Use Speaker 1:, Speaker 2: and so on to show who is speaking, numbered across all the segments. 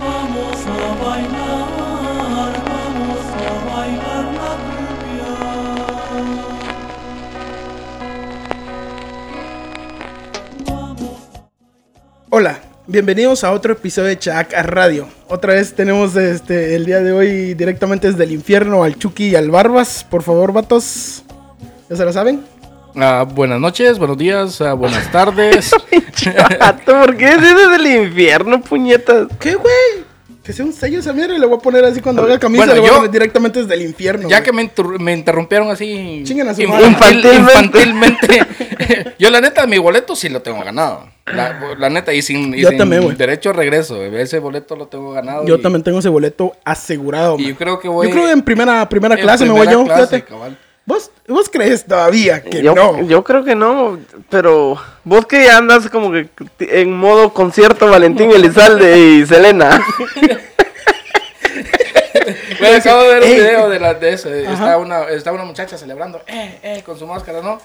Speaker 1: Vamos a bailar, vamos a bailar la cumbia. Vamos.
Speaker 2: Hola, bienvenidos a otro episodio de Chac Radio. Otra vez tenemos este el día de hoy directamente desde el infierno al Chucky y al Barbas. Por favor, vatos. ¿Ya se la saben?
Speaker 3: Ah, buenas noches, buenos días, ah, buenas tardes.
Speaker 4: ¿por qué es desde el infierno, puñetas?
Speaker 2: ¿Qué, güey? Que sea un sello esa mierda y le voy a poner así cuando haga camisa.
Speaker 3: Bueno,
Speaker 2: le voy a poner directamente desde el infierno.
Speaker 3: ya
Speaker 2: güey.
Speaker 3: que me, inter- me interrumpieron así
Speaker 2: Chinguen a su madre.
Speaker 3: infantilmente. yo la neta, mi boleto sí lo tengo ganado. La, la neta, y sin, y
Speaker 2: Yo
Speaker 3: sin
Speaker 2: también,
Speaker 3: derecho a regreso. Ese boleto lo tengo ganado.
Speaker 2: Yo
Speaker 3: y-
Speaker 2: también tengo ese boleto asegurado.
Speaker 3: Y
Speaker 2: man.
Speaker 3: yo creo que voy.
Speaker 2: Yo creo que en primera, primera
Speaker 3: en
Speaker 2: clase me voy yo,
Speaker 3: clase,
Speaker 2: fíjate.
Speaker 3: cabal.
Speaker 2: ¿Vos, ¿Vos crees todavía que
Speaker 4: Yo,
Speaker 2: no?
Speaker 4: yo creo que no, pero vos que ya andas como que en modo concierto Valentín Elizalde y Selena.
Speaker 3: Güey, acabo de ver un
Speaker 2: Ey.
Speaker 3: video de, la, de eso. Está una, está una muchacha celebrando, eh, eh, con su máscara, ¿no?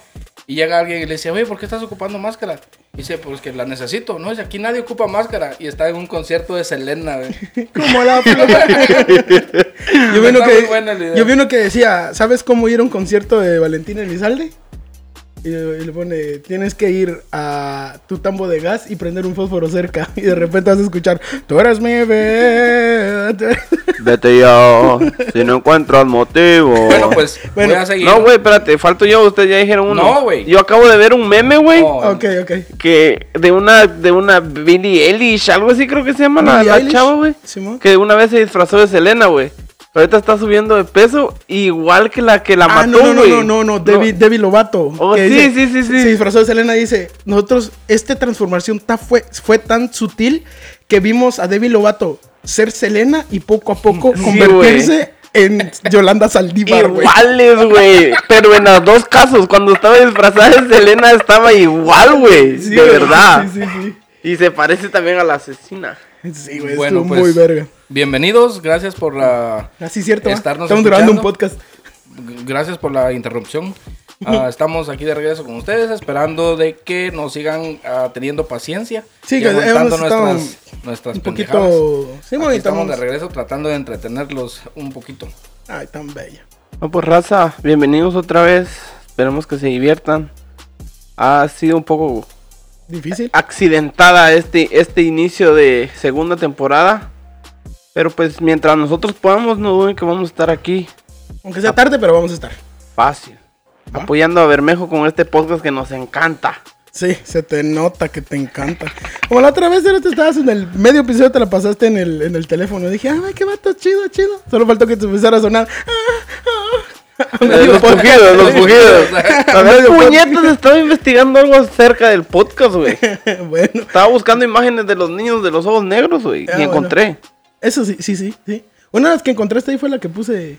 Speaker 3: Y llega alguien y le dice, güey, ¿por qué estás ocupando máscara? Y dice, pues que la necesito, ¿no? Dice, aquí nadie ocupa máscara. Y está en un concierto de Selena, güey.
Speaker 2: Como la yo vi uno que, yo vi uno que decía, ¿sabes cómo ir a un concierto de Valentín Elizalde? Y, y le pone, tienes que ir a tu tambo de gas y prender un fósforo cerca. Y de repente vas a escuchar, tú eres mi bebé. tú eres-".
Speaker 4: Vete yo, si no encuentras motivo.
Speaker 3: Bueno, pues
Speaker 2: Bueno,
Speaker 3: voy a seguir.
Speaker 4: No, güey, espérate, falto yo, ustedes ya dijeron uno.
Speaker 3: No, güey.
Speaker 4: Yo acabo de ver un meme, güey.
Speaker 3: No.
Speaker 2: ok, ok.
Speaker 4: Que de una, de una Billie Eilish, algo así creo que se llama la, la chava, güey. Que una vez se disfrazó de Selena, güey. Ahorita está subiendo de peso, igual que la que la
Speaker 2: Ah,
Speaker 4: mató,
Speaker 2: no, no, no, no, no, Debbie, Debbie Lovato.
Speaker 4: Oh, sí, sí, sí, sí.
Speaker 2: Se disfrazó de Selena y dice, nosotros, esta transformación ta- fue, fue tan sutil que vimos a Debbie Lovato ser Selena y poco a poco
Speaker 4: Sí,
Speaker 2: convertirse en Yolanda Saldívar, güey.
Speaker 4: Iguales, güey. Pero en los dos casos, cuando estaba disfrazada de Selena, estaba igual, güey.
Speaker 2: Sí,
Speaker 4: de verdad.
Speaker 2: Sí, sí,
Speaker 4: Y se parece también a la asesina.
Speaker 2: sí. Güey,
Speaker 3: Bueno,
Speaker 2: estuvo
Speaker 3: pues,
Speaker 2: muy verga.
Speaker 3: Bienvenidos, gracias por la...
Speaker 2: Así cierto, ¿va?
Speaker 3: estarnos
Speaker 2: estamos grabando un
Speaker 3: escuchando.
Speaker 2: podcast.
Speaker 3: Gracias por la interrupción. Ah, estamos aquí de regreso con ustedes, esperando de que nos sigan ah, teniendo paciencia.
Speaker 2: Sí, que
Speaker 3: nuestras, nuestras
Speaker 2: Un poquito... Sí,
Speaker 3: Aquí
Speaker 2: bonito.
Speaker 3: estamos de regreso tratando de entretenerlos un poquito.
Speaker 2: Ay, tan bella.
Speaker 4: No, pues raza, bienvenidos otra vez. Esperemos que se diviertan. Ha sido un poco
Speaker 2: Difícil.
Speaker 4: accidentada este, este inicio de segunda temporada. Pero pues mientras nosotros podamos, no duden que vamos a estar aquí
Speaker 2: Aunque sea tarde, pero vamos a estar.
Speaker 4: fácil. Apoyando a Bermejo con este podcast que nos encanta.
Speaker 2: Sí, se te nota que te encanta. Como la otra vez, te estabas en el medio episodio, te la pasaste en el, en el teléfono. Dije, ay, qué vato, chido, chido. Solo faltó que te empezara a sonar. Ah, ah.
Speaker 4: Eh, los pujidos, los
Speaker 2: Medio
Speaker 4: puñetas, estaba investigando algo acerca del podcast, güey.
Speaker 2: bueno,
Speaker 4: Estaba buscando imágenes de los niños de los ojos negros, güey.
Speaker 2: Ah,
Speaker 4: y
Speaker 2: bueno.
Speaker 4: encontré.
Speaker 2: eso sí, sí, sí, sí. Una de las que encontraste ahí fue la que puse.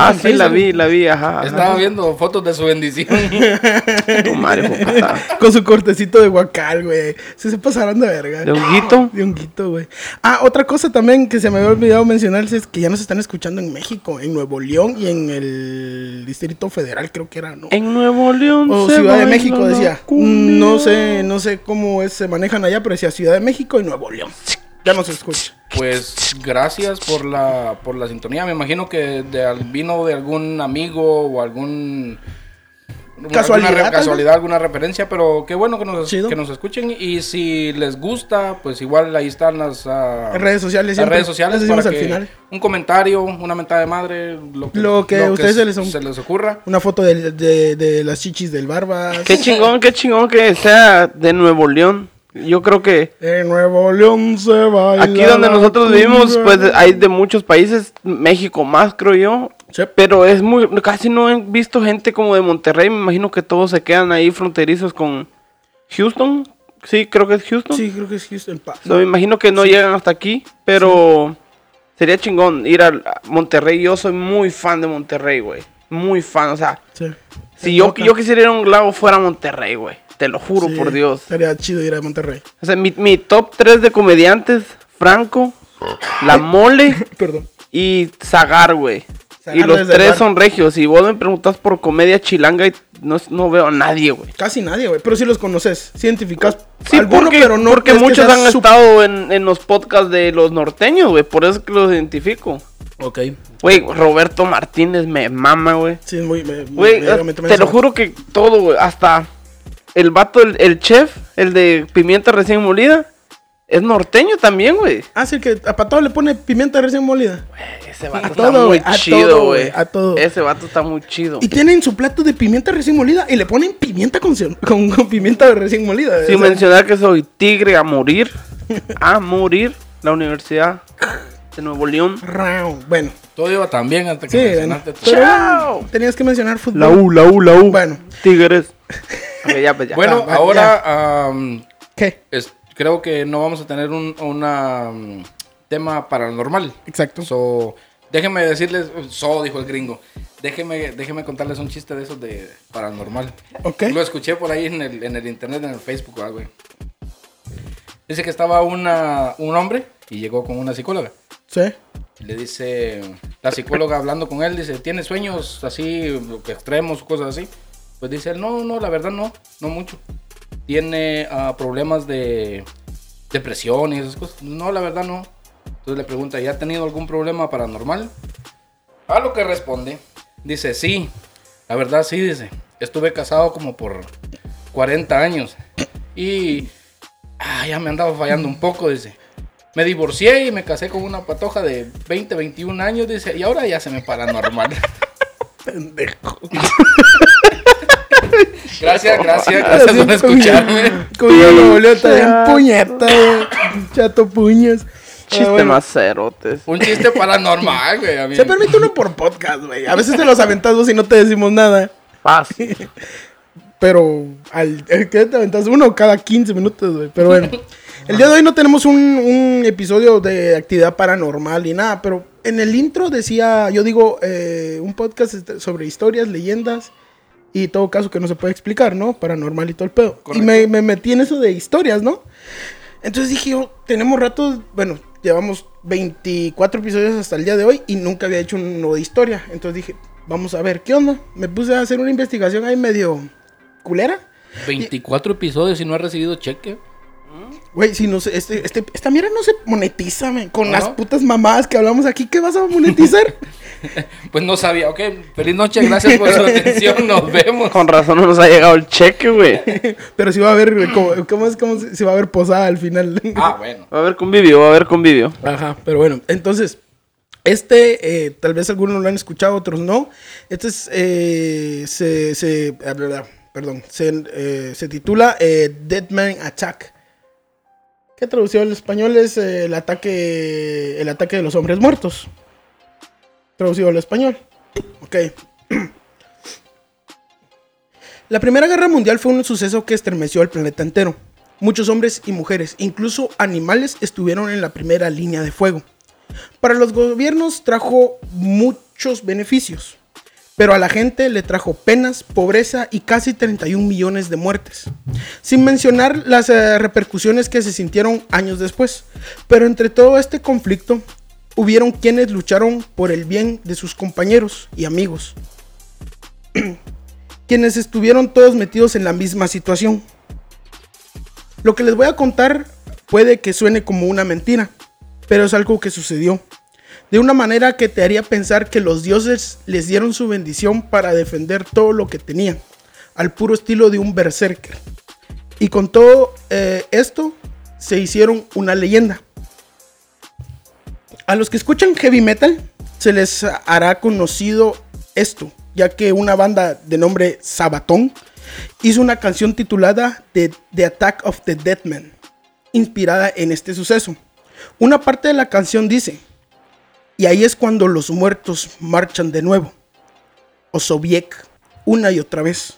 Speaker 4: Ah,
Speaker 2: en
Speaker 4: sí, la vi, la vi, ajá. ajá.
Speaker 3: Estaba viendo fotos de su bendición.
Speaker 4: Tu madre.
Speaker 2: Con su cortecito de guacal, güey. Se se pasaron de verga.
Speaker 4: ¿De honguito?
Speaker 2: De honguito, güey. Ah, otra cosa también que se me había olvidado mencionarles es que ya nos están escuchando en México, en Nuevo León y en el Distrito Federal, creo que era, ¿no?
Speaker 4: En Nuevo León.
Speaker 2: O
Speaker 4: se
Speaker 2: Ciudad de México decía. No sé, no sé cómo es- se manejan allá, pero decía Ciudad de México y Nuevo León. Ya nos escucha.
Speaker 3: Pues gracias por la, por la sintonía. Me imagino que de, al- vino de algún amigo o algún...
Speaker 2: Casualidad,
Speaker 3: Alguna, casualidad, alguna referencia, pero qué bueno que nos,
Speaker 2: Chido.
Speaker 3: que nos escuchen. Y si les gusta, pues igual ahí están las,
Speaker 2: En redes sociales
Speaker 3: las
Speaker 2: siempre.
Speaker 3: redes sociales para
Speaker 2: al
Speaker 3: que
Speaker 2: final.
Speaker 3: un comentario, una mentada de madre, lo que,
Speaker 2: Lo que a ustedes se les-
Speaker 3: se les ocurra.
Speaker 2: Una foto de, de- de las chichis del Barbas.
Speaker 4: Qué chingón, qué chingón que sea de Nuevo León. Yo creo que
Speaker 2: En Nuevo León se baila.
Speaker 4: aquí donde nosotros vivimos, pues hay de muchos países, México más, creo yo.
Speaker 2: Sí.
Speaker 4: Pero es muy, casi no he visto gente como de Monterrey. Me imagino que todos se quedan ahí fronterizos con Houston. Sí, creo que es Houston.
Speaker 2: Sí, creo que es Houston.
Speaker 4: No, me imagino que no llegan hasta aquí, pero sería chingón ir a Monterrey. Yo soy muy fan de Monterrey, güey. Muy fan, o sea, si yo, yo quisiera ir a un lago fuera Monterrey, güey. Te lo juro
Speaker 2: Sí,
Speaker 4: por Dios.
Speaker 2: Estaría chido ir a Monterrey.
Speaker 4: O sea, mi, mi top 3 de comediantes, Franco, La Mole
Speaker 2: Perdón.
Speaker 4: y Zagar, güey. Y los tres son regios. Y vos me preguntas por comedia chilanga y no, no veo a nadie, güey.
Speaker 2: Casi nadie, güey. Pero sí los conoces. Sí identificas
Speaker 4: Sí,
Speaker 2: alguno,
Speaker 4: porque,
Speaker 2: pero no
Speaker 4: porque muchos han estado en, en los podcasts de los norteños, güey. Por eso es que los identifico.
Speaker 2: Ok.
Speaker 4: Güey, Roberto Martínez me mama, güey.
Speaker 2: Sí, es muy.
Speaker 4: Güey, te lo juro que todo, güey. Hasta el vato, el, el chef, el de pimienta recién molida, es norteño también, güey.
Speaker 2: Ah, sí, que a todo le pone pimienta recién molida.
Speaker 4: Ese vato
Speaker 2: A
Speaker 4: está
Speaker 2: todo,
Speaker 4: muy chido, güey.
Speaker 2: a todo.
Speaker 4: Ese vato está muy chido.
Speaker 2: Y tienen su plato de pimienta recién molida y le ponen pimienta con, con, con pimienta recién molida.
Speaker 4: Sin mencionar que soy tigre a morir. A morir. La Universidad de Nuevo León.
Speaker 2: Bueno,
Speaker 3: Todo iba tan bien hasta que
Speaker 2: sí, bueno,
Speaker 3: mencionaste
Speaker 2: pero
Speaker 4: Chao.
Speaker 2: bueno, tenías que mencionar fútbol.
Speaker 4: La U, la U, la U.
Speaker 2: Bueno,
Speaker 4: Tigres. Ya, pues ya.
Speaker 3: Bueno,
Speaker 2: va,
Speaker 3: ahora es- creo que no vamos a tener un una, tema paranormal.
Speaker 2: Exacto.
Speaker 3: So, déjenme decirles, so dijo el gringo. Déjenme, déjenme contarles un chiste de esos de paranormal.
Speaker 2: Ok.
Speaker 3: Lo escuché por ahí en el, en el internet, en el Facebook, ah, güey. Dice que estaba una, un hombre y llegó con una psicóloga.
Speaker 2: Sí.
Speaker 3: Le dice, la psicóloga hablando con él, dice, ¿tienes sueños así, extremos, cosas así? Pues dice él, no, no, la verdad no, no mucho. Tiene ah, problemas de depresión y esas cosas. No, la verdad no. Entonces le pregunta, ¿ya ha tenido algún problema paranormal? A lo que responde, dice, sí, la verdad sí, dice, estuve casado como por 40 años y ah, ya me andaba fallando un poco, dice. Me divorcié y me casé con una patoja de 20, 21 años, dice, y ahora ya se me paranormal.
Speaker 2: Pendejo.
Speaker 3: gracias, gracias, gracias por escucharme.
Speaker 2: Lo volvió está bien puñeta, güey. Chato puñas.
Speaker 4: Chiste
Speaker 2: Ah, bueno.
Speaker 4: más cerotes.
Speaker 3: Un chiste paranormal, güey. a mí.
Speaker 2: Se permite uno por podcast, güey. A veces te los aventas vos y no te decimos nada.
Speaker 4: Fácil.
Speaker 2: Pero al que te aventas uno cada 15 minutos, güey. Pero bueno. El día de hoy no tenemos un, un episodio de actividad paranormal ni nada, pero en el intro decía, yo digo, eh, un podcast sobre historias, leyendas y todo caso que no se puede explicar, ¿no? Paranormal y todo el pedo. Y me, me metí en eso de historias, ¿no? Entonces dije yo, tenemos rato, bueno, llevamos 24 episodios hasta el día de hoy y nunca había hecho uno de historia. Entonces dije, vamos a ver, ¿qué onda? Me puse a hacer una investigación ahí medio culera.
Speaker 3: 24 episodios y no ha recibido cheque.
Speaker 2: Güey, si no sé, este, este, esta mierda no se monetiza, man. Con
Speaker 3: ¿No?
Speaker 2: las putas mamadas que hablamos aquí, ¿qué vas a monetizar?
Speaker 3: Pues no sabía. Ok, feliz noche, gracias por su atención. Nos vemos.
Speaker 4: Con razón no nos ha llegado el cheque, güey.
Speaker 2: Pero si va a haber, güey, ¿cómo, cómo es como si va a haber posada al final?
Speaker 3: Ah, bueno.
Speaker 4: Va a haber convivio, va a haber convivio.
Speaker 2: Ajá, pero bueno, entonces, este, eh, tal vez algunos lo han escuchado, otros no. Este es, eh, se, se, ah, perdón, se, eh, se titula eh, Dead Man Attack. ¿Qué traducido al español es eh, el ataque, el ataque de los hombres muertos? Traducido al español. Ok. La Primera Guerra Mundial fue un suceso que estremeció al planeta entero. Muchos hombres y mujeres, incluso animales, estuvieron en la primera línea de fuego. Para los gobiernos trajo muchos beneficios, pero a la gente le trajo penas, pobreza y casi 31 millones de muertes. Sin mencionar las eh, repercusiones que se sintieron años después. Pero entre todo este conflicto, hubieron quienes lucharon por el bien de sus compañeros y amigos. quienes estuvieron todos metidos en la misma situación. Lo que les voy a contar puede que suene como una mentira, pero es algo que sucedió. De una manera que te haría pensar que los dioses les dieron su bendición para defender todo lo que tenían, al puro estilo de un berserker. Y con todo eh, esto se hicieron una leyenda. A los que escuchan heavy metal se les hará conocido esto, ya que una banda de nombre Sabaton hizo una canción titulada The, The Attack of the Dead Man, inspirada en este suceso. Una parte de la canción dice, y ahí es cuando los muertos marchan de nuevo. Osoviek, una y otra vez.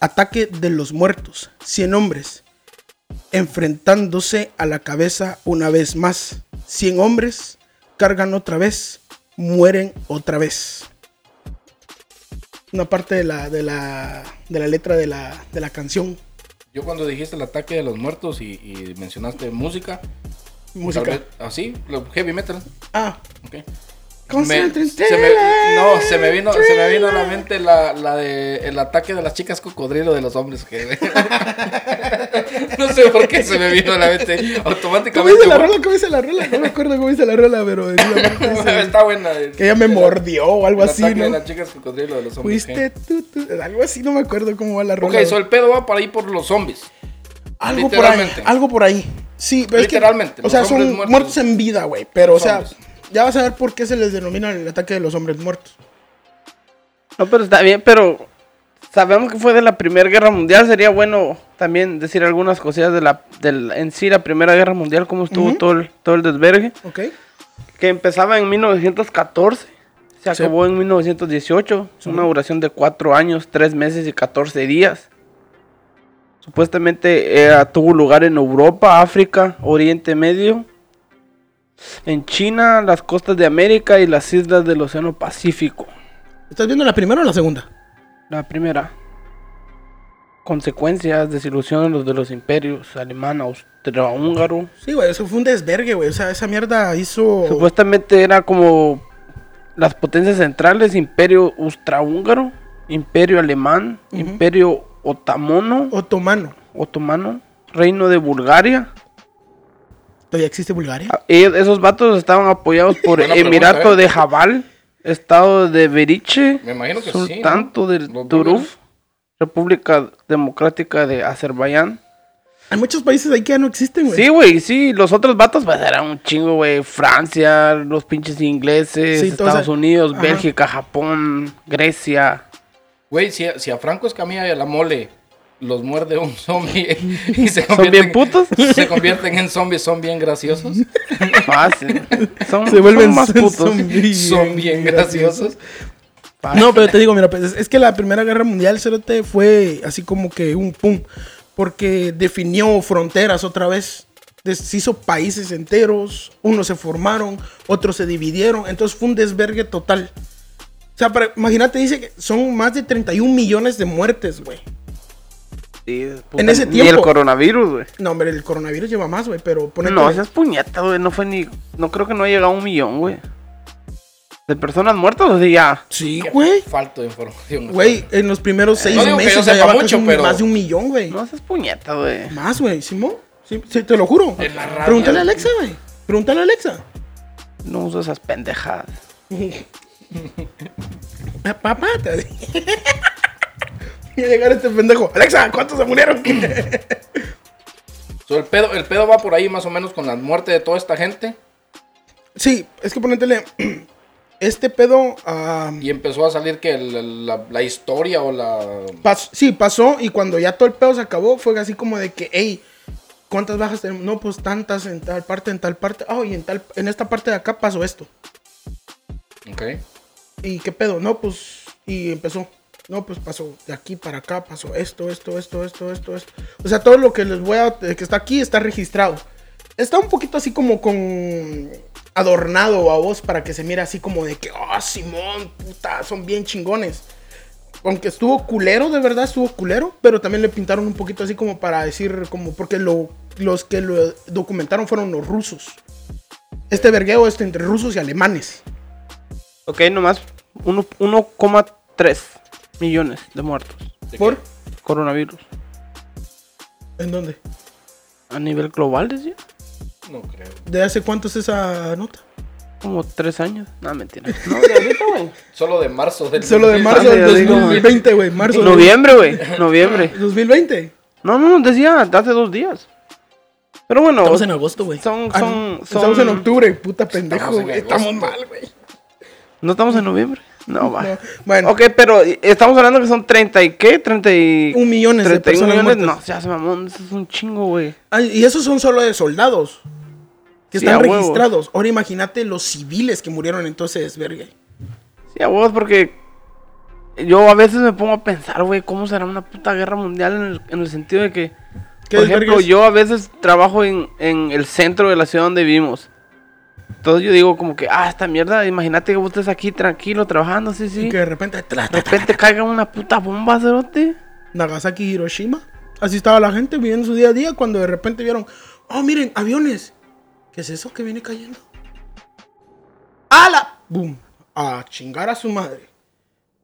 Speaker 2: Ataque de los muertos, 100 hombres, enfrentándose a la cabeza una vez más. 100 hombres cargan otra vez, mueren otra vez. Una parte de la, de la, de la letra de la, de la canción.
Speaker 3: Yo cuando dijiste el ataque de los muertos y mencionaste música.
Speaker 2: Música.
Speaker 3: Así, lo heavy metal.
Speaker 2: Ah,
Speaker 3: Ok.
Speaker 2: ¿Cómo
Speaker 3: Me- se me- no, se me vino, se me vino a la mente la, la de el ataque de las chicas cocodrilo de los hombres que no sé por qué se me vino a la mente
Speaker 2: ¿Cómo
Speaker 3: automáticamente.
Speaker 2: dice la rola? ¿Cómo dice la rola? No me acuerdo cómo dice la rola, pero
Speaker 3: Está buena.
Speaker 2: que ella me mordió o algo
Speaker 3: El
Speaker 2: así,
Speaker 3: ataque de
Speaker 2: ¿no?
Speaker 3: las chicas cocodrilo de los hombres.
Speaker 2: Fuiste tú, tú, algo así, no me acuerdo cómo va la
Speaker 3: Ok,
Speaker 2: rola.
Speaker 3: so el pedo va para ahí por los zombies.
Speaker 2: Algo por ahí,
Speaker 3: literalmente.
Speaker 2: algo por ahí. Sí, pero es que,
Speaker 3: Literalmente,
Speaker 2: o sea, son muertos.
Speaker 3: muertos.
Speaker 2: en vida, güey, pero o sea, ya vas a ver por qué se les denomina el ataque de los hombres muertos.
Speaker 4: No, pero está bien, pero sabemos que fue de la Primera Guerra Mundial. Sería bueno también decir algunas cosillas de la, del, en sí, la Primera Guerra Mundial, cómo estuvo todo, el, todo el desvergue.
Speaker 2: ¿Ok?
Speaker 4: Que empezaba en 1914, se
Speaker 2: Sí.
Speaker 4: acabó en 1918. Es una duración de cuatro años, tres meses y 14 días. Supuestamente tuvo lugar en Europa, África, Oriente Medio, en China, las costas de América y las islas del Océano Pacífico.
Speaker 2: ¿Estás viendo la primera o la segunda?
Speaker 4: La primera. Consecuencias, desilusión de los de los imperios alemán, austrohúngaro.
Speaker 2: Sí, güey, eso fue un desvergue, güey. O sea, esa mierda hizo.
Speaker 4: Supuestamente era como las potencias centrales, imperio austrohúngaro, imperio alemán, imperio otomono,
Speaker 2: Otomano.
Speaker 4: otomano, reino de Bulgaria.
Speaker 2: ¿Todavía existe Bulgaria?
Speaker 4: Ah, ellos- esos vatos estaban apoyados por
Speaker 3: Buena pregunta,
Speaker 4: Emirato
Speaker 3: eh.
Speaker 4: de Jabal, Estado de Beriche,
Speaker 3: Me imagino que sí,
Speaker 4: Sultanto
Speaker 3: ¿no?
Speaker 4: del Turuf. República Democrática de Azerbaiyán.
Speaker 2: Hay muchos países ahí que ya no existen, güey.
Speaker 4: Sí, güey, sí, los otros vatos pues eran un chingo, güey. Francia, los pinches ingleses,
Speaker 2: Sí,
Speaker 4: Estados Unidos,
Speaker 2: Ajá.
Speaker 4: Bélgica, Japón, Grecia.
Speaker 3: Güey, si, a- si a Franco Escamilla y a la mole los muerde un zombie y se
Speaker 4: ¿Son
Speaker 3: convierten,
Speaker 4: bien putos?
Speaker 3: se convierten en zombies, son bien graciosos.
Speaker 4: Fácil. Son,
Speaker 2: Se vuelven
Speaker 4: son más putos.
Speaker 3: son bien graciosos.
Speaker 2: No, pero te digo, mira, pues es, es que la Primera Guerra Mundial, cerote, fue así como que un pum. Porque definió fronteras otra vez. Deshizo países enteros. Unos se formaron, otros se dividieron. Entonces fue un desvergue total. O sea, para- imagínate, dice que son más de 31 millones de muertes, güey.
Speaker 4: Sí, puta,
Speaker 2: En ese
Speaker 4: Ni el
Speaker 2: tiempo.
Speaker 4: coronavirus, güey.
Speaker 2: No, hombre, el coronavirus lleva más, güey, pero ponete...
Speaker 4: No, esas puñetas, güey. No fue ni. No creo que no ha llegado a un millón, güey. De personas muertas, o sea, ya.
Speaker 2: Sí, güey.
Speaker 3: Falto de información.
Speaker 2: Güey, en los primeros seis
Speaker 3: No que yo
Speaker 2: meses ya lleva
Speaker 3: mucho,
Speaker 2: un-
Speaker 3: pero-
Speaker 2: más de un millón, güey.
Speaker 4: No esas puñetas, güey.
Speaker 2: Más, güey, Simón. Sí, sí, te lo juro.
Speaker 3: En la radio.
Speaker 2: Pregúntale a Alexa, güey. Pregúntale a Alexa.
Speaker 4: No uso esas pendejadas.
Speaker 2: Papá, te Y a llegar este pendejo. Alexa, ¿cuántos se murieron?
Speaker 3: So, el, pedo, el pedo va por ahí más o menos con la muerte de toda esta gente
Speaker 2: sí, es que ponétele. Este pedo.
Speaker 3: y empezó a salir que la, la historia o la...
Speaker 2: pas- sí, pasó. Y cuando ya todo el pedo se acabó, fue así como de que, hey, ¿cuántas bajas tenemos? No, pues tantas en tal parte, en tal parte. Oh, y en, tal, en esta parte de acá pasó esto.
Speaker 3: Ok.
Speaker 2: ¿Y qué pedo? No, pues. Y empezó. No, pues pasó de aquí para acá, pasó esto, esto, esto, esto, esto, esto. O sea, todo lo que les voy a. que está aquí está registrado. Está un poquito así como con. adornado a vos para que se mire así como de que, oh, Simón, puta, son bien chingones. Aunque estuvo culero, de verdad estuvo culero, pero también le pintaron un poquito así como para decir, como, porque lo, los que lo documentaron fueron los rusos. Este vergueo es entre rusos y alemanes.
Speaker 4: Ok, nomás 1,3 millones de muertos.
Speaker 3: ¿De
Speaker 2: ¿Por?
Speaker 3: qué?
Speaker 4: Coronavirus.
Speaker 2: ¿En dónde?
Speaker 4: A nivel global, decía.
Speaker 3: No creo.
Speaker 2: ¿De hace cuánto es esa nota?
Speaker 4: Como tres años. No, mentira. No, de ahorita, güey.
Speaker 3: Solo de marzo del
Speaker 2: Solo de marzo
Speaker 4: Ah,
Speaker 2: del
Speaker 4: yo digo,
Speaker 2: 2020, güey. Marzo del-
Speaker 4: Noviembre, güey. Noviembre.
Speaker 2: 2020.
Speaker 4: No, no, decía de hace dos días. Pero bueno,
Speaker 2: Estamos en agosto, güey.
Speaker 4: Son-
Speaker 2: Ah,
Speaker 4: son-.
Speaker 2: Estamos en octubre, puta pendejo. Güey. Estamos mal, güey.
Speaker 4: No estamos en noviembre. No, va.
Speaker 2: No, Bueno,
Speaker 4: Ok, pero estamos hablando que son 30 y qué? 30 y...
Speaker 2: un millón de
Speaker 4: 31
Speaker 2: personas
Speaker 4: millones.
Speaker 2: muertas.
Speaker 4: No, se hace mamón. Eso es un chingo, güey.
Speaker 2: Y esos son solo de soldados. Que
Speaker 4: Sí,
Speaker 2: están registrados. Ahora imagínate los civiles que murieron entonces, verga.
Speaker 4: Sí, a vos, porque yo a veces me pongo a pensar, güey, cómo será una puta guerra mundial en el, en el sentido de que,
Speaker 2: ¿Qué
Speaker 4: por ejemplo, yo a veces trabajo en, en el centro de la ciudad donde vivimos. Entonces yo digo como que, ah, esta mierda, imagínate que vos estés aquí tranquilo trabajando, sí, sí.
Speaker 2: Y que de repente.
Speaker 4: De repente caiga una puta bomba, cerote.
Speaker 2: Nagasaki Hiroshima. Así estaba la gente viviendo su día a día cuando de repente vieron, oh, miren, aviones. ¿Qué es eso que viene cayendo? ¡Hala! boom, a chingar a su madre.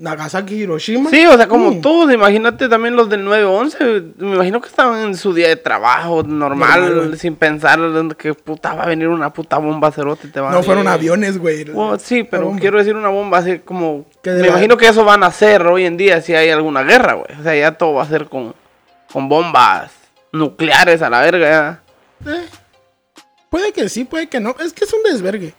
Speaker 2: Nagasaki, Hiroshima.
Speaker 4: Sí, o sea, como
Speaker 2: boom.
Speaker 4: todos, imagínate también los del 9-11, me imagino que estaban en su día de trabajo normal, sin pensar que puta va a venir una puta bomba cerote y te va a...
Speaker 2: No fueron aviones, güey.
Speaker 4: Sí, pero
Speaker 2: bomba.
Speaker 4: quiero decir una bomba así como... Me
Speaker 2: la-
Speaker 4: imagino que eso van a hacer hoy en día si hay alguna guerra, güey. O sea, ya todo va a ser con, con bombas nucleares a la verga. ya.
Speaker 2: Eh, puede que sí, puede que no. Es que es un desvergue.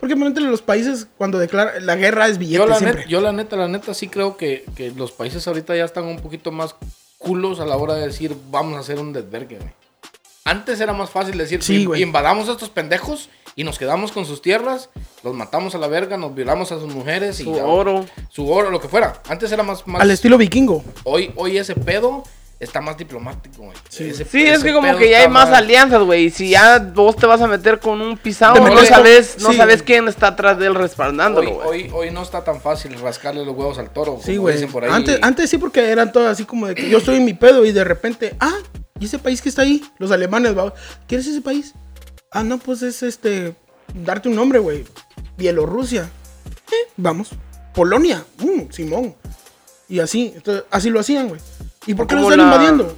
Speaker 2: Porque por ejemplo, los países, cuando declaran la guerra es billete
Speaker 3: Yo la,
Speaker 2: siempre.
Speaker 3: neta, yo la neta, la neta, sí creo que, que los países ahorita ya están un poquito más culos a la hora de decir, vamos a hacer un desvergue, güey. Antes era más fácil decir,
Speaker 2: Sí,
Speaker 3: "In-
Speaker 2: güey.
Speaker 3: invadamos a estos pendejos y nos quedamos con sus tierras, los matamos a la verga, nos violamos a sus mujeres y
Speaker 4: Su
Speaker 3: ya,
Speaker 4: oro.
Speaker 3: su oro, lo que fuera. Antes era más, más
Speaker 2: Al estilo vikingo.
Speaker 3: hoy, hoy ese pedo está más diplomático, güey. Ese-
Speaker 4: Sí, es que como que ya hay más alianzas, güey. Y si ya vos te vas a meter con un pisado, no
Speaker 2: con-
Speaker 4: sabes, no
Speaker 2: sí.
Speaker 4: sabes quién está atrás de él respaldándolo,
Speaker 3: Hoy,
Speaker 4: güey.
Speaker 3: hoy, hoy no está tan fácil rascarle los huevos al toro.
Speaker 2: Sí, güey. Antes, antes sí, porque eran todos así como de que yo estoy en mi pedo y de repente, ah, ¿y ese país que está ahí? Los alemanes, va. ¿Quieres ese país? Ah, no, pues es este. Darte un nombre, güey. Bielorrusia. Eh, vamos. Polonia. Mm, Simón. Y así. Entonces, así lo hacían, güey. ¿Y por qué lo están
Speaker 4: la-
Speaker 2: invadiendo?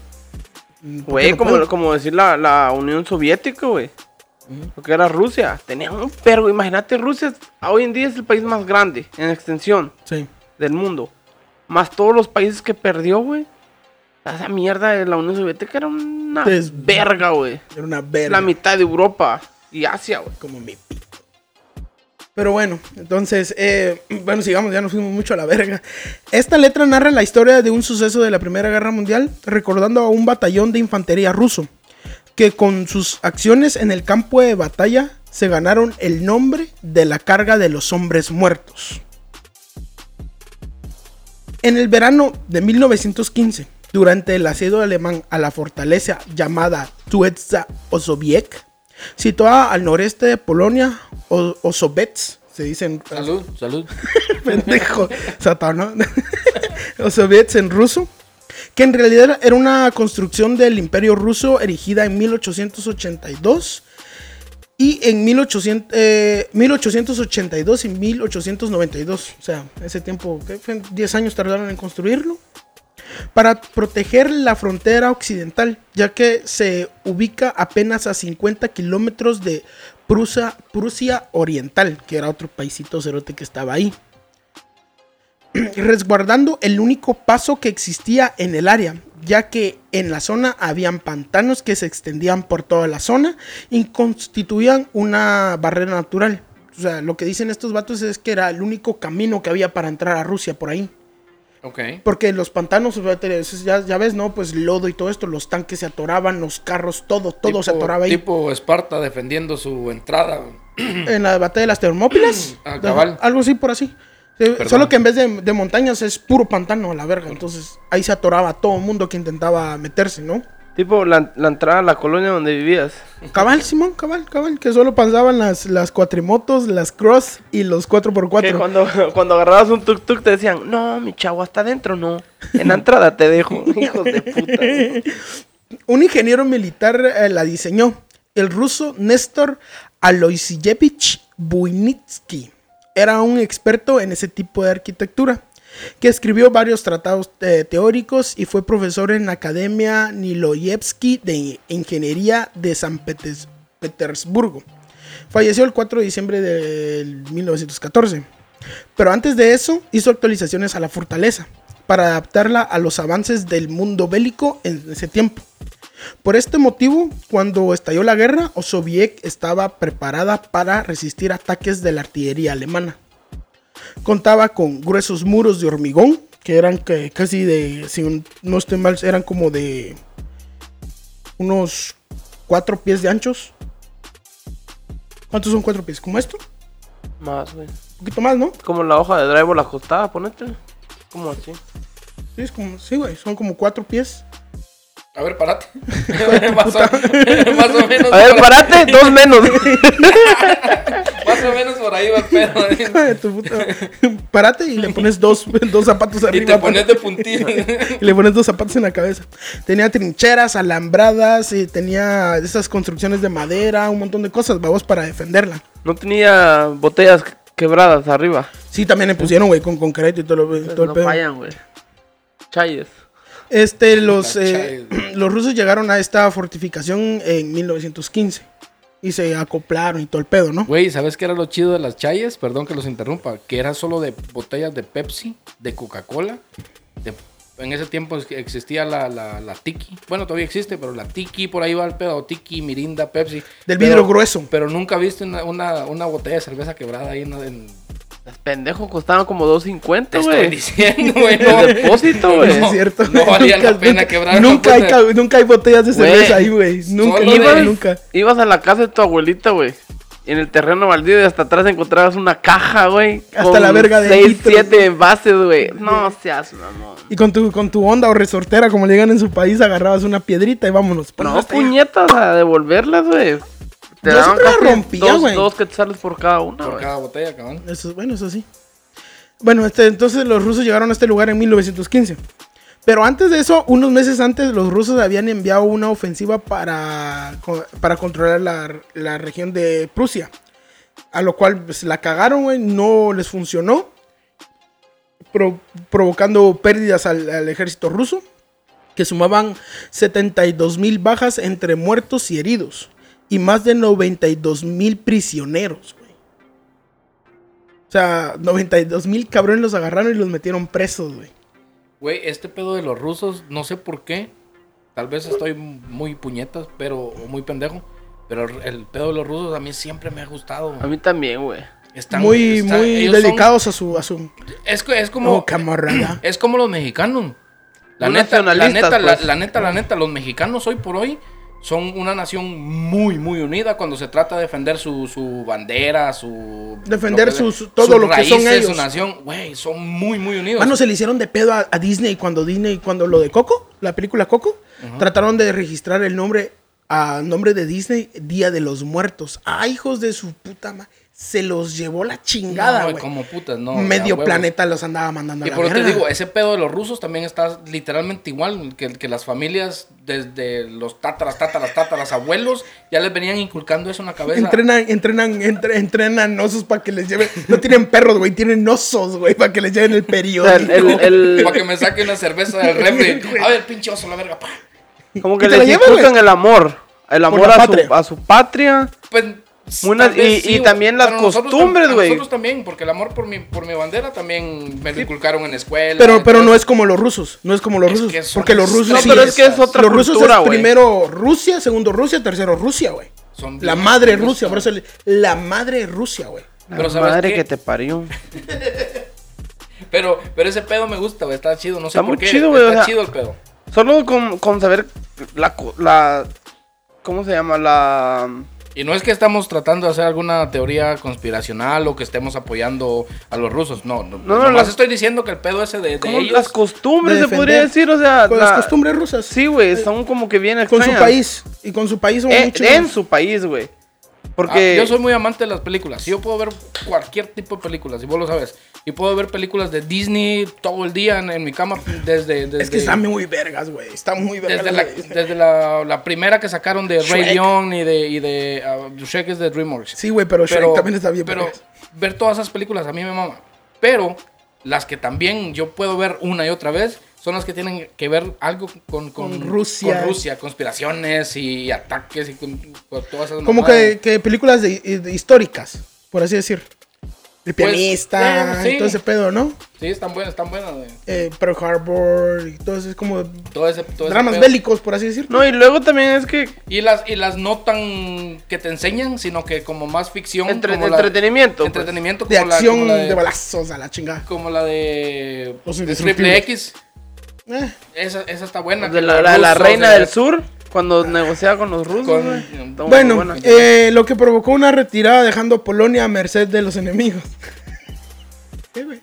Speaker 2: Mm, porque
Speaker 4: Güey, como, como decir la, la Unión Soviética, güey. Lo que era Rusia. Tenía un perro. Imagínate, Rusia hoy en día es el país más grande en extensión
Speaker 2: Sí.
Speaker 4: del mundo. Más todos los países que perdió, güey. Esa mierda de la Unión Soviética era una verga, güey.
Speaker 2: Era una verga.
Speaker 4: la mitad de Europa y Asia, güey.
Speaker 2: como mi pito. Pero bueno, entonces, eh, bueno, sigamos, ya nos fuimos mucho a la verga. Esta letra narra la historia de un suceso de la Primera Guerra Mundial, recordando a un batallón de infantería ruso, que con sus acciones en el campo de batalla se ganaron el nombre de la carga de los hombres muertos. En el verano de 1915, durante el asedio alemán a la fortaleza llamada Tuetza Osowiec, situada al noreste de Polonia, o Osowets, se dicen
Speaker 3: Salud, salud.
Speaker 2: pendejo, satano, Osowiets en ruso, que en realidad era una construcción del imperio ruso erigida en 1882 y en 1800, eh, 1882 y 1892, o sea, ese tiempo, ¿qué fue? 10 años tardaron en construirlo, para proteger la frontera occidental, ya que se ubica apenas a 50 kilómetros de Prusia, Prusia Oriental, que era otro paisito cerote que estaba ahí resguardando el único paso que existía en el área, ya que en la zona habían pantanos que se extendían por toda la zona y constituían una barrera natural. O sea, lo que dicen estos vatos es que era el único camino que había para entrar a Rusia por ahí.
Speaker 3: Ok.
Speaker 2: Porque los pantanos, ya, ya ves, ¿no? Pues lodo y todo esto, los tanques se atoraban, los carros, todo, todo se atoraba ahí.
Speaker 3: Tipo Esparta defendiendo su entrada.
Speaker 2: En la batalla de las Termópilas.
Speaker 3: Ah, cabal.
Speaker 2: Algo así por así. Sí,
Speaker 3: Perdón.
Speaker 2: Solo que en vez de, de montañas es puro pantano a la verga. Entonces ahí se atoraba todo el mundo que intentaba meterse, ¿no?
Speaker 4: Tipo la, la entrada a la colonia donde vivías.
Speaker 2: Cabal, Simón, cabal, cabal. Que solo pasaban las, las cuatrimotos, las cross y los 4x4.
Speaker 4: Que cuando, cuando agarrabas un tuk tuk te decían, no, mi chavo, hasta adentro no. En la entrada te dejo. Hijos de puta.
Speaker 2: Un ingeniero militar eh, la diseñó, el ruso Néstor Aloisiyevich Buinitsky. Era un experto en ese tipo de arquitectura, que escribió varios tratados eh, teóricos y fue profesor en la Academia Niloyevsky de Ingeniería de San Petersburgo. Falleció el 4 de diciembre de 1914. Pero antes de eso hizo actualizaciones a la fortaleza para adaptarla a los avances del mundo bélico en ese tiempo. Por este motivo, cuando estalló la guerra, Osowiec estaba preparada para resistir ataques de la artillería alemana. Contaba con gruesos muros de hormigón, que eran que casi de, si no estoy mal, eran como de unos cuatro pies de anchos. ¿Cuántos son cuatro pies? ¿Como esto?
Speaker 4: Más, güey.
Speaker 2: Un poquito más, ¿no?
Speaker 4: Como la hoja de drive la ajustada, ponete. Como así.
Speaker 2: Sí, es como, sí, güey, son como cuatro pies.
Speaker 3: A ver, parate. más, o, más o menos.
Speaker 4: A ver, parate, dos menos.
Speaker 3: Más o menos por ahí va el pedo.
Speaker 2: Tu puta. Párate y le pones dos, dos zapatos
Speaker 3: Y
Speaker 2: arriba.
Speaker 3: te pones de puntilla.
Speaker 2: y le pones dos zapatos en la cabeza. Tenía trincheras, alambradas, y tenía esas construcciones de madera, un montón de cosas, vamos, para defenderla.
Speaker 4: No tenía botellas quebradas arriba.
Speaker 2: Sí, también le pusieron, güey, con concreto y todo, lo- todo el
Speaker 4: Pues no
Speaker 2: pedo.
Speaker 4: fallan, güey. Chayes.
Speaker 2: Este, los, eh, los rusos llegaron a esta fortificación en 1915 y se acoplaron y todo el pedo, ¿no?
Speaker 3: Güey, ¿sabes qué era lo chido de las chayes? Perdón que los interrumpa. Que era solo de botellas de Pepsi, de Coca-Cola. de- En ese tiempo existía la, la, la Tiki. Bueno, todavía existe, pero la Tiki, por ahí va el pedo. Tiki, Mirinda, Pepsi.
Speaker 2: Del
Speaker 3: Pero-
Speaker 2: vidrio grueso.
Speaker 3: Pero nunca viste una, una, una botella de cerveza quebrada ahí en... en-
Speaker 4: Las pendejos costaban como 2.50,
Speaker 3: Te estoy
Speaker 4: güey.
Speaker 3: diciendo, güey.
Speaker 4: El
Speaker 3: No,
Speaker 4: depósito, güey.
Speaker 2: Sí, es cierto.
Speaker 3: no valía la pena quebrar
Speaker 2: Nunca hay, nunca hay botellas de
Speaker 4: Güey,
Speaker 2: cerveza ahí, güey. Nunca,
Speaker 3: solo
Speaker 2: nunca,
Speaker 3: de-
Speaker 2: nunca.
Speaker 4: Ibas a la casa de tu abuelita, güey. Y en el terreno baldío y hasta atrás encontrabas una caja, güey.
Speaker 2: Hasta la verga de
Speaker 4: 6,
Speaker 2: litros.
Speaker 4: 7 envases, güey. No seas mamón.
Speaker 2: Y con tu, con tu onda o resortera, como le digan en su país, agarrabas una piedrita y vámonos.
Speaker 4: No,
Speaker 2: allá.
Speaker 4: puñetas a devolverlas, güey. Te
Speaker 2: Yo
Speaker 4: daban
Speaker 2: siempre la
Speaker 4: casi
Speaker 2: rompía,
Speaker 4: dos,
Speaker 2: güey.
Speaker 4: dos quetzales por cada una,
Speaker 3: Por cada botella, cabrón.
Speaker 2: Eso, bueno, eso sí. Bueno, este, entonces los rusos llegaron a este lugar en 1915. Pero antes de eso, unos meses antes, los rusos habían enviado una ofensiva para, para controlar la, la región de Prusia. A lo cual pues, la cagaron, güey, no les funcionó. pro- provocando pérdidas al, al ejército ruso, que sumaban 72 mil bajas entre muertos y heridos. Y más de 92 mil prisioneros, güey. O sea, 92 mil cabrones los agarraron y los metieron presos, güey.
Speaker 3: Güey, este pedo de los rusos, no sé por qué. Tal vez estoy muy puñetas, pero o muy pendejo. Pero el pedo de los rusos a mí siempre me ha gustado. güey.
Speaker 4: A mí también, güey.
Speaker 3: Están-
Speaker 2: muy,
Speaker 3: están-
Speaker 2: muy
Speaker 3: son-
Speaker 2: dedicados a su, a su
Speaker 3: es, es como.
Speaker 2: oh, camarada.
Speaker 3: Es como los mexicanos. La neta, la neta, la,
Speaker 4: pues.
Speaker 3: la neta, la neta, los mexicanos hoy por hoy son una nación muy, muy unida cuando se trata de defender su, su bandera, su...
Speaker 2: Defender
Speaker 3: lo que-
Speaker 2: sus- todo
Speaker 3: sus
Speaker 2: lo que son ellos.
Speaker 3: Su nación, güey, son muy, muy unidos.
Speaker 2: Mano, se le hicieron de pedo a, a Disney cuando Disney, cuando lo de Coco, la película Coco, trataron de registrar el nombre a nombre de Disney, Día de los Muertos. Ah, hijos de su puta madre. Se los llevó la chingada,
Speaker 3: No, como putas, no.
Speaker 2: Medio
Speaker 3: a
Speaker 2: planeta los andaba mandando a
Speaker 3: Y
Speaker 2: la
Speaker 3: por eso te digo, ese pedo de los rusos también está literalmente igual, que, que las familias desde los tátaras, tátaras, tátaras, abuelos, ya les venían inculcando eso en la cabeza.
Speaker 2: Entrenan, entrenan, entre- entrenan osos para que les lleven. No tienen perros, güey, tienen osos, güey, para que les lleven el periódico.
Speaker 4: sea, el, el-
Speaker 3: Para que me saque una cerveza del refri. A ver, pinche oso, la verga, pa.
Speaker 4: como
Speaker 2: ¿Y
Speaker 4: que les
Speaker 2: llevan,
Speaker 4: inculcan el amor. El amor a
Speaker 2: patria.
Speaker 4: su, a su patria.
Speaker 3: Pues.
Speaker 4: Y- también las costumbres, güey.
Speaker 3: Nosotros también, porque el amor por mi, por mi bandera también me lo inculcaron en la escuela.
Speaker 2: Pero, pero no es como los rusos, no es como los
Speaker 3: Es
Speaker 2: rusos. porque los rusos
Speaker 4: No,
Speaker 2: sí
Speaker 4: pero es que es otra
Speaker 2: los rusos
Speaker 4: cultura,
Speaker 2: es
Speaker 4: güey.
Speaker 2: primero Rusia, segundo Rusia, tercero Rusia, güey.
Speaker 3: Son
Speaker 2: La madre Rusia, por eso le- la madre Rusia, güey.
Speaker 3: Pero
Speaker 4: La
Speaker 3: ¿sabes
Speaker 4: madre
Speaker 3: qué?
Speaker 4: que te parió.
Speaker 3: Pero, pero ese pedo me gusta, güey. Está chido, no sé
Speaker 4: Está
Speaker 3: por
Speaker 4: muy
Speaker 3: qué.
Speaker 4: chido, o
Speaker 3: Está
Speaker 4: sea-
Speaker 3: chido el pedo.
Speaker 4: Solo con, con saber la, la... ¿Cómo se llama? La...
Speaker 3: Y no es que estamos tratando de hacer alguna teoría conspiracional o que estemos apoyando a los rusos. No, no.
Speaker 4: No, no, las-
Speaker 3: estoy diciendo que el pedo ese de, de
Speaker 4: como
Speaker 3: ellos.
Speaker 4: las costumbres,
Speaker 2: de
Speaker 4: se podría decir, o sea...
Speaker 2: Con
Speaker 4: la-
Speaker 2: las costumbres rusas.
Speaker 4: Sí, güey, son como que bien
Speaker 2: Con su
Speaker 4: extrañas.
Speaker 2: país. Y con su país son
Speaker 4: Eh,
Speaker 2: mucho.
Speaker 4: en su país, güey. Porque...
Speaker 3: Ah, yo soy muy amante de las películas. Yo puedo ver cualquier tipo de películas, y vos lo sabes. Y puedo ver películas de Disney todo el día en, en mi cama desde, desde
Speaker 2: Es que están muy vergas, güey. Están muy vergas.
Speaker 3: desde, la, desde la, la primera que sacaron de Ray
Speaker 2: Shrek.
Speaker 3: León y de, y de ah, Shrek es de DreamWorks.
Speaker 2: Sí, güey, pero Shrek también está bien
Speaker 3: Pero
Speaker 2: vergas.
Speaker 3: ver todas esas películas a mí me mama. Pero las que también yo puedo ver una y otra vez son las que tienen que ver algo con, con,
Speaker 2: Con Rusia.
Speaker 3: con Rusia, conspiraciones y ataques y con, con todas esas
Speaker 2: Como que, que películas de, de históricas, por así decir. El
Speaker 3: Pues,
Speaker 2: pianista
Speaker 3: eh, sí.
Speaker 2: y todo ese pedo, ¿no?
Speaker 3: Sí, están buenas, están buenas. güey.
Speaker 2: Eh, Pearl Harbor y todo eso es como
Speaker 3: Todo ese, todo ese
Speaker 2: dramas bélicos, por así decir.
Speaker 4: No, y luego también es que...
Speaker 3: Y las, y las no tan que te enseñan, sino que como más ficción.
Speaker 4: Entre-
Speaker 3: como la-
Speaker 4: entretenimiento, pues.
Speaker 3: entretenimiento.
Speaker 2: de
Speaker 3: como la-
Speaker 2: acción,
Speaker 3: como la de,
Speaker 2: de balazos a la chingada.
Speaker 3: Como la de,
Speaker 2: Los
Speaker 3: de. Triple X.
Speaker 2: Eh,
Speaker 3: Esa, esa está buena.
Speaker 4: De la, reina
Speaker 3: eh,
Speaker 4: del sur, cuando negociaba con los rusos,
Speaker 3: Con-
Speaker 2: Bueno, eh, lo que provocó una retirada dejando a Polonia a merced de los enemigos. ¿Qué, güey?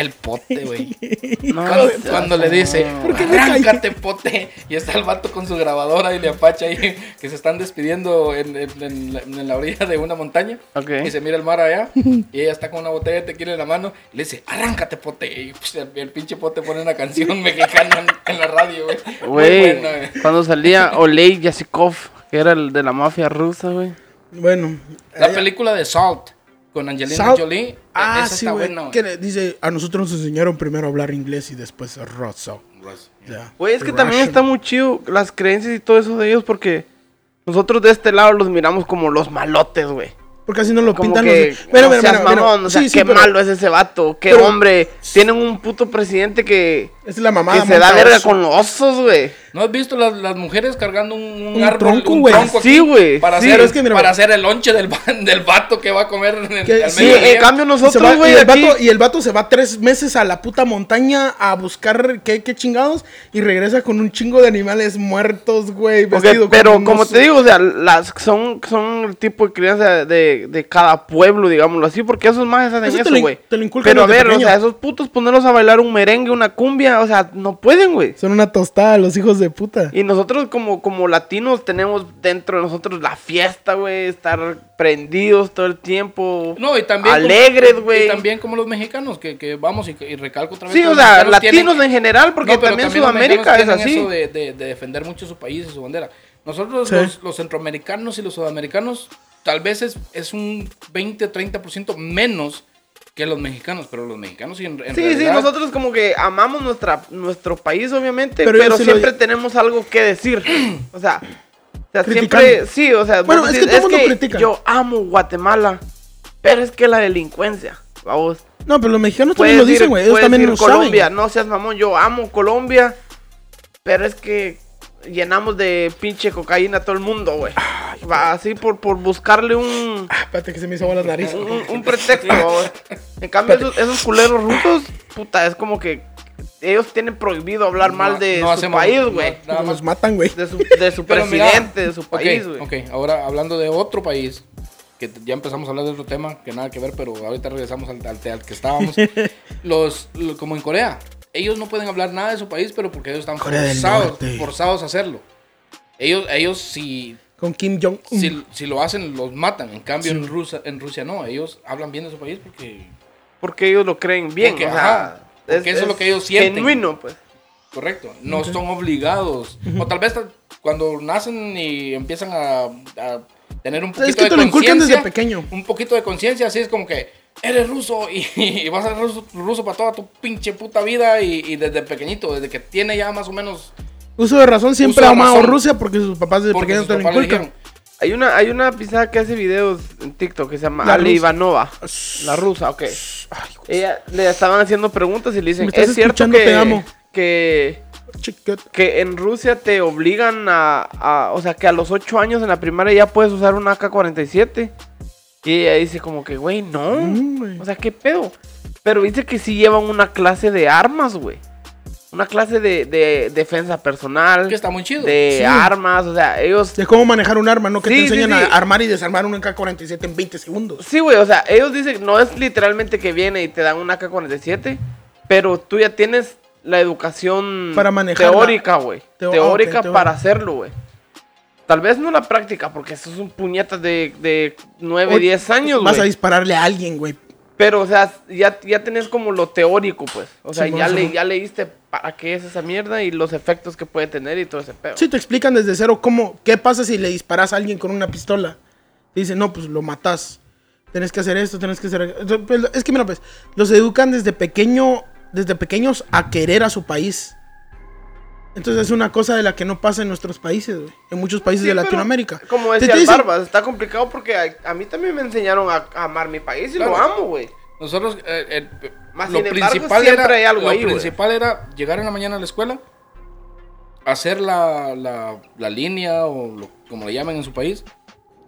Speaker 3: El pote, güey.
Speaker 4: No,
Speaker 3: Cuando, le dice,
Speaker 2: ¿Por qué
Speaker 3: arráncate, pote. Y está el vato con su grabadora y le apacha ahí, que se están despidiendo en, en- en la, en la orilla de una montaña.
Speaker 4: Ok.
Speaker 3: Y se mira el mar allá. y ella está con una botella de tequila en la mano. Y le dice, arráncate, pote. Y pues, el, el pinche pote pone una canción mexicana en, en la radio, güey.
Speaker 4: Güey, cuando salía Oley Yasikov, que era el de la mafia rusa, güey.
Speaker 2: Bueno.
Speaker 3: La
Speaker 2: ella-
Speaker 3: película de Salt con Angelina Jolie.
Speaker 2: Ah,
Speaker 3: esa
Speaker 2: sí,
Speaker 3: está
Speaker 2: güey.
Speaker 3: buena,
Speaker 2: que le- Dice, a nosotros nos enseñaron primero a hablar inglés y después ruso. Ya.
Speaker 4: Güey, es que también está muy chido las creencias y todo eso de ellos porque nosotros de este lado los miramos como los malotes, güey.
Speaker 2: Porque así no lo
Speaker 4: Como
Speaker 2: pintan
Speaker 4: que,
Speaker 2: los... Mira,
Speaker 4: no seas mamón, o sea,
Speaker 2: Sí, sí,
Speaker 4: qué
Speaker 2: pero
Speaker 4: malo es ese vato, qué
Speaker 2: pero-
Speaker 4: hombre. Tienen un puto presidente que,
Speaker 2: es la mamada.
Speaker 4: que se da verga
Speaker 2: oso.
Speaker 4: con los osos, güey.
Speaker 3: ¿No has visto las, las mujeres cargando un, un
Speaker 2: Un
Speaker 3: árbol,
Speaker 2: tronco, güey.
Speaker 4: Sí, güey,
Speaker 3: Para,
Speaker 4: sí.
Speaker 3: hacer,
Speaker 2: Pero es que mira,
Speaker 3: para hacer el lonche del, del vato que va a comer en el,
Speaker 2: Que
Speaker 3: al
Speaker 2: sí,
Speaker 4: en cambio
Speaker 2: Y,
Speaker 4: nosotros,
Speaker 2: y
Speaker 4: güey,
Speaker 2: vato, y el vato se va tres meses a la puta montaña a buscar qué, qué chingados y regresa con un chingo de animales muertos, güey.
Speaker 4: Ok,
Speaker 2: vestido
Speaker 4: pero como
Speaker 2: oso.
Speaker 4: te digo, o sea, las son, son el tipo de crianza de, de cada pueblo, digámoslo así, porque esos más hacen
Speaker 2: Eso
Speaker 4: güey. Pero a ver,
Speaker 2: pequeño.
Speaker 4: o sea, esos putos ponerlos a bailar un merengue, una cumbia, o sea, no pueden, güey.
Speaker 2: Son una tostada los hijos de puta.
Speaker 4: Y nosotros como, como latinos tenemos dentro de nosotros la fiesta, güey, estar prendidos todo el tiempo.
Speaker 3: No, y también.
Speaker 4: Alegres,
Speaker 3: Y
Speaker 4: güey.
Speaker 3: también como los mexicanos, que, que vamos y, y recalco otra vez.
Speaker 4: Sí, o sea, latinos
Speaker 3: tienen-
Speaker 4: en general, porque
Speaker 3: No,
Speaker 4: también,
Speaker 3: los
Speaker 4: Sudamérica es así.
Speaker 3: eso de, de- de defender mucho su país y su bandera. Nosotros,
Speaker 2: Sí.
Speaker 3: los, los centroamericanos y los sudamericanos, tal vez es, es un 20-30% menos que los mexicanos, pero los mexicanos sí, en, en
Speaker 4: Sí,
Speaker 3: realidad-
Speaker 4: sí, nosotros como que amamos nuestra, nuestro país, obviamente,
Speaker 2: Pero lo-
Speaker 4: siempre tenemos algo que decir. O sea, o sea siempre, sí, o sea,
Speaker 2: Bueno, es
Speaker 4: decís,
Speaker 2: que todo mundo critica.
Speaker 4: yo amo Guatemala, pero es que la delincuencia, vamos.
Speaker 2: No, pero los mexicanos también lo dicen, güey. Ellos también lo
Speaker 4: Colombia,
Speaker 2: saben.
Speaker 4: no seas mamón, yo amo Colombia, pero es que llenamos de pinche cocaína a todo el mundo, güey. Así por, por buscarle un,
Speaker 2: Ah, Espérate que se me hizo la nariz.
Speaker 4: un, un pretexto. babos. En cambio, esos, esos culeros rusos, puta, es como que ellos tienen prohibido hablar mal de
Speaker 3: no
Speaker 4: su
Speaker 3: hacemos-
Speaker 4: país, güey.
Speaker 2: Nos matan, güey.
Speaker 4: De su, de su
Speaker 3: mira,
Speaker 4: presidente, de su país, güey.
Speaker 3: Ok, ahora hablando de otro país, que ya empezamos a hablar de otro tema, que nada que ver, pero ahorita regresamos al, al, al que estábamos. los, lo- como en Corea, ellos no pueden hablar nada de su país, pero porque ellos están forzados, forzados a hacerlo. Ellos, ellos si,
Speaker 2: Con Kim Jong-un.
Speaker 3: si, si lo hacen, los matan. En cambio, en, Rusia, en Rusia no. Ellos hablan bien de su país porque...
Speaker 4: Porque ellos lo creen bien,
Speaker 3: Porque,
Speaker 4: o sea,
Speaker 3: ajá, porque eso es lo que ellos sienten.
Speaker 4: Genuino, pues.
Speaker 3: Correcto, no son obligados. O tal vez cuando nacen y empiezan a, a tener un
Speaker 2: Es
Speaker 3: poquito
Speaker 2: que te lo
Speaker 3: de
Speaker 2: inculcan desde
Speaker 3: conciencia.
Speaker 2: pequeño.
Speaker 3: Un poquito de conciencia, así es como que eres ruso y, y vas a ser ruso, ruso para toda tu pinche puta vida. Y, y desde pequeñito, desde que tiene ya más o menos.
Speaker 2: Uso de razón siempre ha amado
Speaker 3: razón.
Speaker 2: Rusia porque sus papás desde pequeños te lo inculcan.
Speaker 4: Hay una, hay una pisada que hace videos en TikTok que se llama
Speaker 2: La rusa.
Speaker 4: Ivanova. La rusa, ok. Ella le estaban haciendo preguntas y le dicen, es cierto que,
Speaker 2: te amo".
Speaker 4: que que en Rusia te obligan a, a- o sea, que a los 8 años en la primaria ya puedes usar una AK-47. Y ella dice como que, güey, no.
Speaker 2: Mm,
Speaker 4: o sea, ¿qué pedo? Pero dice que sí llevan una clase de armas, güey. Una clase de, de defensa personal.
Speaker 3: Que está muy chido.
Speaker 4: De
Speaker 2: Sí.
Speaker 4: armas, o sea, ellos...
Speaker 2: De cómo manejar un arma, ¿no? Que
Speaker 4: Sí,
Speaker 2: te enseñan
Speaker 4: sí.
Speaker 2: a armar y desarmar un AK-47 en 20 segundos.
Speaker 4: Sí, güey, o sea, ellos dicen, no es literalmente que viene y te dan un AK-47, pero tú ya tienes la educación
Speaker 2: Para
Speaker 4: teórica, güey.
Speaker 2: Teo-
Speaker 4: teórica
Speaker 2: ok, teórica.
Speaker 4: para hacerlo, güey. Tal vez no la práctica, porque eso es un puñetas de, de 9,
Speaker 2: O-
Speaker 4: 10 años,
Speaker 2: Vas a dispararle a alguien, güey.
Speaker 4: Pero, o sea, ya, ya tenés como lo teórico, pues. O sea, ya, le, ya leíste para qué es esa mierda y los efectos que puede tener y todo ese pedo.
Speaker 2: Sí, te explican desde cero cómo, qué pasa si le disparas a alguien con una pistola. Te dicen, no, pues lo matas. Tienes que hacer esto, tienes que hacer... Pues, Es que mira, pues, los educan desde pequeño, desde pequeños a querer a su país. Entonces es una cosa de la que no pasa en nuestros países, güey. En muchos países
Speaker 4: Sí,
Speaker 2: de
Speaker 4: pero,
Speaker 2: Latinoamérica.
Speaker 4: Como decía
Speaker 2: te
Speaker 4: el Barbas, está complicado porque a, a mí también me enseñaron a, a amar mi país y lo amo, güey.
Speaker 3: Nosotros, eh, eh,
Speaker 4: Más
Speaker 3: lo
Speaker 4: sin embargo,
Speaker 3: principal era,
Speaker 4: hay algo
Speaker 3: lo
Speaker 4: ahí, güey.
Speaker 3: principal era llegar en la mañana a la escuela, hacer la, la, la línea o lo- como le llaman en su país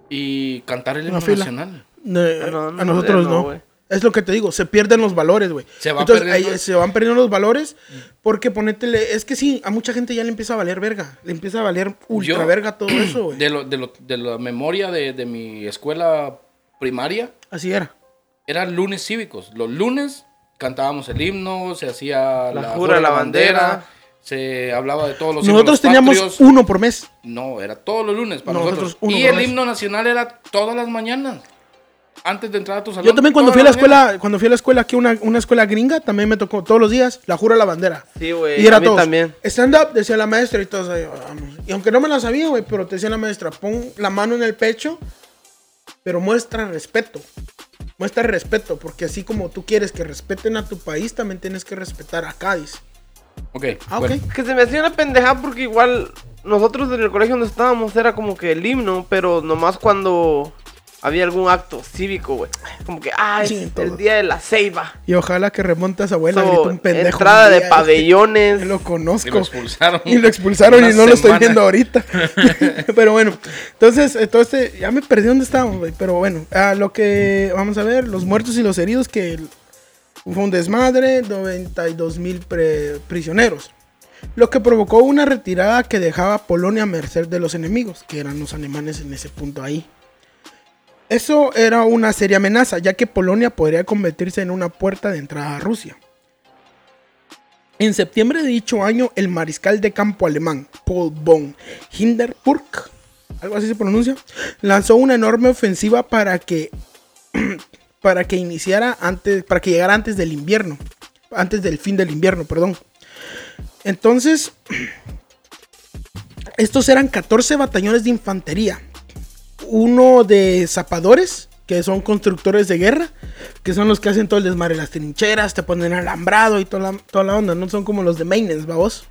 Speaker 3: y cantar el himno nacional.
Speaker 4: Ah, no, no,
Speaker 2: a nosotros
Speaker 4: no,
Speaker 2: no. Es lo que te digo, se pierden los valores, güey.
Speaker 3: Se va
Speaker 2: Entonces,
Speaker 3: perdiendo.
Speaker 2: ahí se van perdiendo los valores porque ponétele, es que sí, a mucha gente ya le empieza a valer verga, le empieza a valer ultra
Speaker 3: Yo-
Speaker 2: verga todo eso, güey.
Speaker 3: De, lo, de, lo- de la memoria de, de mi escuela primaria,
Speaker 2: Así era.
Speaker 3: eran lunes cívicos. Los lunes cantábamos el himno, se hacía
Speaker 4: La
Speaker 3: la,
Speaker 4: jura, la bandera.
Speaker 3: se hablaba de todos los
Speaker 2: Nosotros teníamos
Speaker 3: patrios.
Speaker 2: uno por mes.
Speaker 3: No, era todos los lunes para
Speaker 2: Nosotros
Speaker 3: nosotros.
Speaker 2: uno
Speaker 3: Y
Speaker 2: por
Speaker 3: el
Speaker 2: mes.
Speaker 3: himno nacional era todas las mañanas. Antes de entrar a tu salón.
Speaker 2: Yo también cuando fui a la escuela, cuando fui a la escuela aquí, una, una escuela gringa, también me tocó todos los días la jura a la bandera.
Speaker 4: Sí, güey.
Speaker 2: Y era todos.
Speaker 4: también.
Speaker 2: Stand up, decía la maestra y todos ahí, vamos. Y aunque no me la sabía, güey, pero te decía la maestra, pon la mano en el pecho pero muestra respeto. Muestra respeto, porque así como tú quieres que respeten a tu país, también tienes que respetar a Cádiz.
Speaker 3: Ok.
Speaker 2: Ah,
Speaker 3: bueno.
Speaker 2: ok.
Speaker 4: Que se me hacía una pendejada porque igual nosotros en el colegio donde estábamos era como que el himno, pero nomás cuando había algún acto cívico, güey. Como que, ah, es
Speaker 2: Sí, todo.
Speaker 4: el día de la ceiba.
Speaker 2: Y ojalá que remonte a esa abuela,
Speaker 4: So,
Speaker 2: gritó un pendejo.
Speaker 4: entrada
Speaker 2: un
Speaker 4: de
Speaker 2: día,
Speaker 4: pabellones.
Speaker 2: Lo
Speaker 3: Y
Speaker 2: conozco.
Speaker 3: lo expulsaron.
Speaker 2: Y lo expulsaron y no lo estoy viendo ahorita. pero bueno, entonces, entonces, ya me perdí dónde estábamos, güey. Pero bueno, a lo que vamos a ver, los muertos y los heridos, que fue un desmadre, 92 mil prisioneros. Lo que provocó una retirada que dejaba a Polonia a merced de los enemigos, que eran los alemanes en ese punto ahí. Eso era una seria amenaza, ya que Polonia podría convertirse en una puerta de entrada a Rusia. En septiembre de dicho año, el mariscal de campo alemán, Paul von Hindenburg, algo así se pronuncia, lanzó una enorme ofensiva para que, para que iniciara antes, para que llegara antes del invierno, antes del fin del invierno, perdón. Entonces, estos eran 14 batallones de infantería, uno de zapadores, que son constructores de guerra, que son los que hacen todo el desmadre, las trincheras, te ponen alambrado y toda la, toda la onda, no son como los de maintenance, vamos.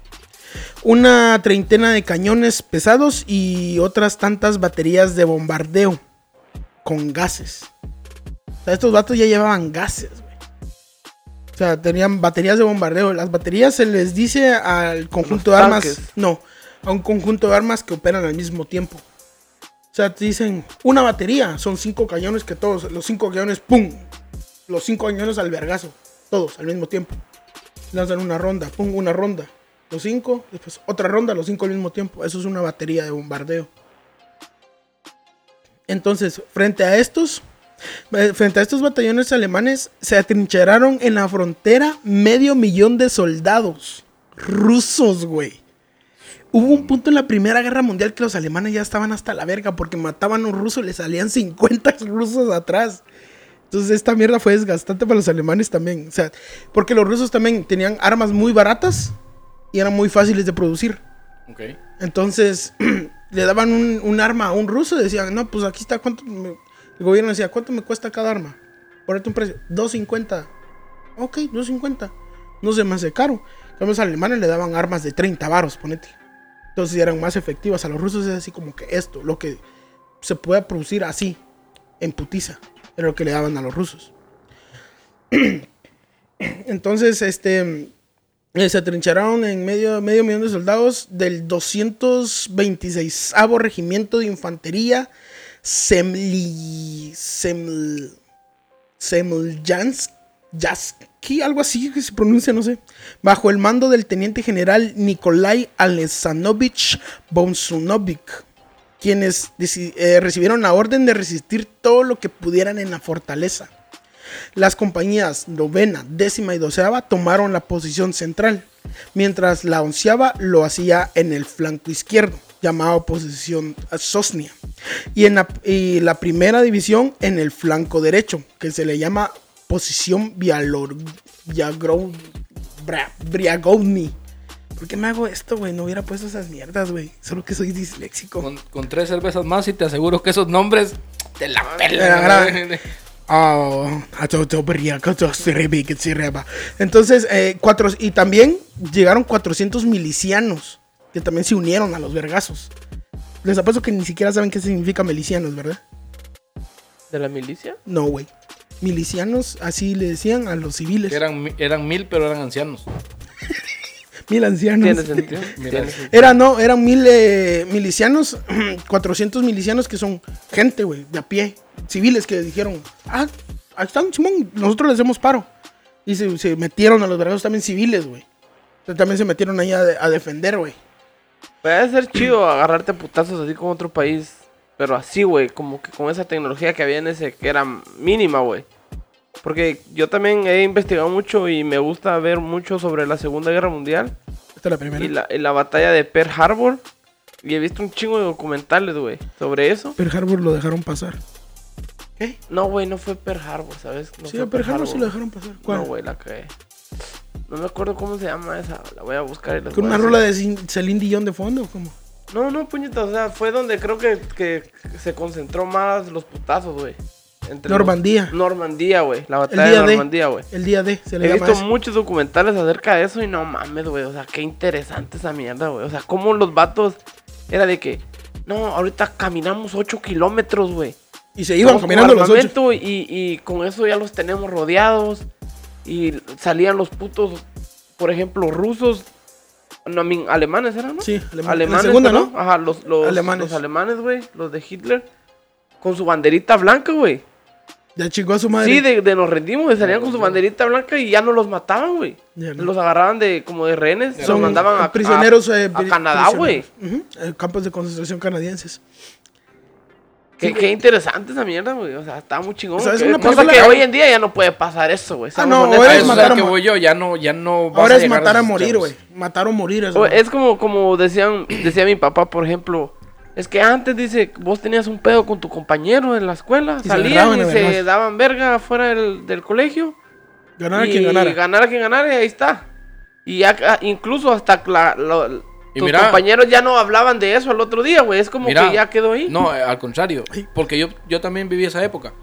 Speaker 2: Una treintena de cañones pesados y otras tantas baterías de bombardeo con gases. O sea, estos vatos ya llevaban gases, güey. O sea, tenían baterías de bombardeo. Las baterías se les dice al conjunto de armas. No, a un conjunto de armas que operan al mismo tiempo. O sea, te dicen una batería, son cinco cañones que todos, los cinco cañones, ¡pum! Los cinco cañones al vergazo, todos al mismo tiempo. Lanzan una ronda, ¡pum! Una ronda. Los cinco, después otra ronda, los cinco al mismo tiempo. Eso es una batería de bombardeo. Entonces, frente a estos, eh, frente a estos batallones alemanes, se atrincheraron en la frontera medio millón de soldados rusos, güey. Hubo un punto en la Primera Guerra Mundial que los alemanes ya estaban hasta la verga porque mataban a un ruso y le salían 50 rusos atrás. Entonces esta mierda fue desgastante para los alemanes también. O sea, porque los rusos también tenían armas muy baratas y eran muy fáciles de producir.
Speaker 3: Ok.
Speaker 2: Entonces le daban un, un arma a un ruso y decían, no, pues aquí está, ¿cuánto? me-?" El gobierno decía, ¿cuánto me cuesta cada arma? Ponerte un precio, 2.50. Ok, 2.50. No se me hace caro. Cambio, Los alemanes le daban armas de 30 varos, ponete. Entonces eran más efectivas. A los rusos es así como que esto, lo que se puede producir así, en putiza, era lo que le daban a los rusos. Entonces, este, eh, se atrincheraron en medio, medio millón de soldados del 226 Regimiento de Infantería Semli, Seml, Semlyansky, algo así que se pronuncia, no sé, bajo el mando del teniente general Nikolai Alexandrovich Bonsunovic, quienes eh, recibieron la orden de resistir todo lo que pudieran en la fortaleza. Las compañías novena, décima y doceava tomaron la posición central, mientras la onceava lo hacía en el flanco izquierdo, llamado posición Sosnia, y, en la, y la primera división en el flanco derecho, que se le llama posición Briagovny. ¿Por qué me hago esto, güey? No hubiera puesto esas mierdas, güey. Solo que soy disléxico.
Speaker 3: Con, con tres cervezas más y te aseguro que esos nombres te la pelan.
Speaker 2: Ah. Entonces, eh, cuatro, y también llegaron 400 milicianos que también se unieron a los vergazos. Les apuesto que ni siquiera saben qué significa milicianos, ¿verdad?
Speaker 4: ¿De la milicia?
Speaker 2: No, güey. Milicianos, así le decían a los civiles.
Speaker 3: Eran, eran mil, pero eran ancianos.
Speaker 2: Mil ancianos.
Speaker 4: Tiene sentido.
Speaker 2: Era, no, eran mil eh, milicianos, 400 milicianos que son gente, güey, de a pie, civiles que dijeron, ah, ahí están, Simón, nosotros les hacemos paro. Y se, se metieron a los vergados también civiles, güey. O sea, también se metieron ahí a, de- a defender, güey.
Speaker 4: Puede ser chido agarrarte a putazos así con otro país. Pero así, güey, como que con esa tecnología que había en ese, que era mínima, güey. Porque yo también he investigado mucho y me gusta ver mucho sobre la Segunda Guerra Mundial
Speaker 2: Esta es la primera.
Speaker 4: y la, y la batalla de Pearl Harbor. Y he visto un chingo de documentales, güey, sobre eso.
Speaker 2: Pearl Harbor lo dejaron pasar. ¿Qué?
Speaker 4: No, güey, no fue Pearl Harbor, ¿sabes? No
Speaker 2: sí,
Speaker 4: fue
Speaker 2: a Pearl Harbor sí lo dejaron pasar. ¿Cuál?
Speaker 4: No, güey, la cagué. No me acuerdo cómo se llama esa. La voy a buscar y la
Speaker 2: ¿Con
Speaker 4: voy
Speaker 2: una rola de Celine Dion de fondo o cómo?
Speaker 4: No, no, puñeta, o sea, fue donde creo que, que se concentró más los putazos, güey. Los-
Speaker 2: Normandía.
Speaker 4: Normandía, güey. La batalla de. Normandía, güey.
Speaker 2: El día de, se le
Speaker 4: He visto
Speaker 2: eso.
Speaker 4: muchos documentales acerca de eso y no mames, güey. O sea, qué interesante esa mierda, güey. O sea, cómo los vatos era de que, no, ahorita caminamos 8 kilómetros, güey.
Speaker 2: Y se iban caminando los ocho.
Speaker 4: armamento Y, y con eso ya los tenemos rodeados. Y salían los putos, por ejemplo, rusos. No, I mean, alemanes eran, ¿no?
Speaker 2: Sí, alema-
Speaker 4: alemanes.
Speaker 2: la segunda. ¿no?
Speaker 4: Ajá, los, los
Speaker 2: Alemanes.
Speaker 4: los alemanes, güey. Los de Hitler. Con su banderita blanca, güey.
Speaker 2: Ya chingó a su madre.
Speaker 4: Sí, de, de nos rendimos, y salían con su banderita blanca y ya no los mataban, güey. Los agarraban de como de rehenes, los
Speaker 2: Son
Speaker 4: mandaban a
Speaker 2: prisioneros
Speaker 4: a,
Speaker 2: eh,
Speaker 4: a Canadá, güey.
Speaker 2: campos de concentración canadienses.
Speaker 4: Qué, qué interesante esa mierda, güey. O sea, está muy chingón.
Speaker 2: ¿Sabes
Speaker 4: que-
Speaker 2: una
Speaker 4: cosa
Speaker 2: película-
Speaker 4: que hoy en día ya no puede pasar eso, güey.
Speaker 2: Ah, no, ahora
Speaker 3: A
Speaker 2: es
Speaker 3: eso
Speaker 2: matar a
Speaker 3: que
Speaker 2: mo-
Speaker 3: voy yo, ya no, ya no
Speaker 2: Ahora
Speaker 3: a
Speaker 2: es
Speaker 3: a
Speaker 2: matar a morir, güey. Matar o morir. eso.
Speaker 4: O- Es como, como decían, decía mi papá, por ejemplo. Es que antes, dice, vos tenías un pedo con tu compañero en la escuela.
Speaker 2: Y
Speaker 4: salían y
Speaker 2: a
Speaker 4: se daban verga fuera del, del colegio.
Speaker 2: Ganara
Speaker 4: y
Speaker 2: quien ganara.
Speaker 4: Ganara quien ganara y ahí está. Y ya, incluso hasta la, lo-
Speaker 3: Y
Speaker 4: tus
Speaker 3: mira-
Speaker 4: compañeros ya no hablaban de eso al otro día, güey. Es como
Speaker 3: Mira,
Speaker 4: que ya quedó ahí.
Speaker 3: No, eh, al contrario. Porque yo, yo también viví esa época.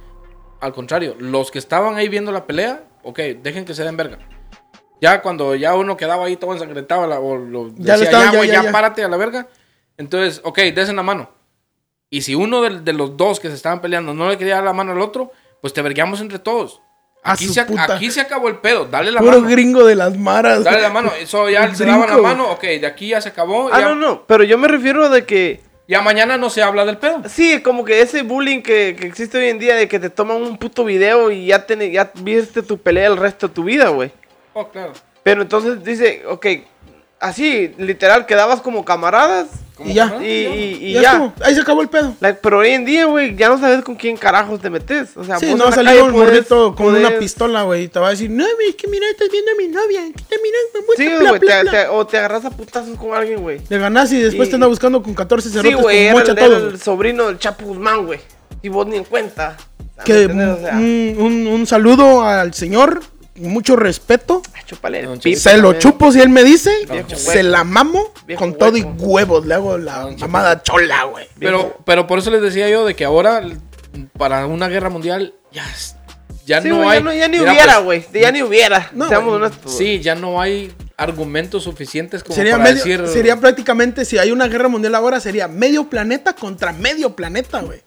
Speaker 3: Al contrario, los que estaban ahí viendo la pelea, ok, dejen que se den verga. Ya cuando ya uno quedaba ahí todo ensangrentado, la- o lo
Speaker 2: Ya
Speaker 3: decía,
Speaker 2: estaban,
Speaker 3: ya,
Speaker 2: ya,
Speaker 3: güey,
Speaker 2: ya,
Speaker 3: ya,
Speaker 2: ya".
Speaker 3: párate a la verga. Entonces, ok, desen la mano. Y si uno de, de los dos que se estaban peleando no le quería dar la mano al otro, pues te vergueamos entre todos. Aquí se, ac-
Speaker 2: puta.
Speaker 3: aquí se acabó el pedo, dale la
Speaker 2: Puro
Speaker 3: mano.
Speaker 2: gringo de las maras.
Speaker 3: Dale la mano. Eso ya se daban la mano, ok, de aquí ya se acabó.
Speaker 4: ah,
Speaker 3: ya,
Speaker 4: no, no. Pero yo me refiero de que.
Speaker 3: ya mañana no se habla del pedo.
Speaker 4: Sí, como que ese bullying que, que existe hoy en día de que te toman un puto video y ya, ten- ya viste tu pelea el resto de tu vida, güey.
Speaker 3: Oh, claro.
Speaker 4: Pero entonces dice, ok, así, literal, quedabas como camaradas
Speaker 2: Y ya.
Speaker 4: Y, y- y
Speaker 2: Ya
Speaker 4: ya.
Speaker 2: estuvo, Ahí se acabó el pedo.
Speaker 4: Like, pero hoy en día, güey, ya no sabes con quién carajos te metes. O sea,
Speaker 2: Sí, no salió un morrito con una pistola, güey. Y te va a decir, no, güey, es que mira, estás viendo a mi novia. Que te miras, me muestra,
Speaker 4: Sí, güey,
Speaker 2: bla,
Speaker 4: te-
Speaker 2: bla".
Speaker 4: te- o te agarras a putazos con alguien, güey.
Speaker 2: Le ganas y después
Speaker 4: Y-
Speaker 2: te anda buscando con 14
Speaker 4: Sí,
Speaker 2: cerotes
Speaker 4: güey,
Speaker 2: con mocha
Speaker 4: el- era el sobrino del Chapo Guzmán, güey. Y vos ni en cuenta. O sea, ¿me
Speaker 2: Que
Speaker 4: entiendes? O sea,
Speaker 2: un, un- un saludo al señor, mucho respeto.
Speaker 4: chúpale el
Speaker 2: Se lo chupo si él me dice,
Speaker 4: Viejo
Speaker 2: se la mamo
Speaker 4: Viejo
Speaker 2: con todo y huevos. Le hago la mamada chola, güey.
Speaker 3: Pero, pero por eso les decía yo de que ahora, para una guerra mundial, ya, ya
Speaker 4: Sí,
Speaker 3: no
Speaker 4: güey,
Speaker 3: hay.
Speaker 4: ya, no, ya ni
Speaker 3: Mira,
Speaker 4: hubiera,
Speaker 3: pues,
Speaker 4: güey. Ya ni hubiera.
Speaker 2: No,
Speaker 4: Seamos
Speaker 2: güey.
Speaker 4: honestos. güey.
Speaker 3: Sí, ya no hay argumentos suficientes como
Speaker 2: Sería,
Speaker 3: para
Speaker 2: medio-
Speaker 3: decir.
Speaker 2: sería prácticamente, si hay una guerra mundial ahora, sería medio planeta contra medio planeta, güey.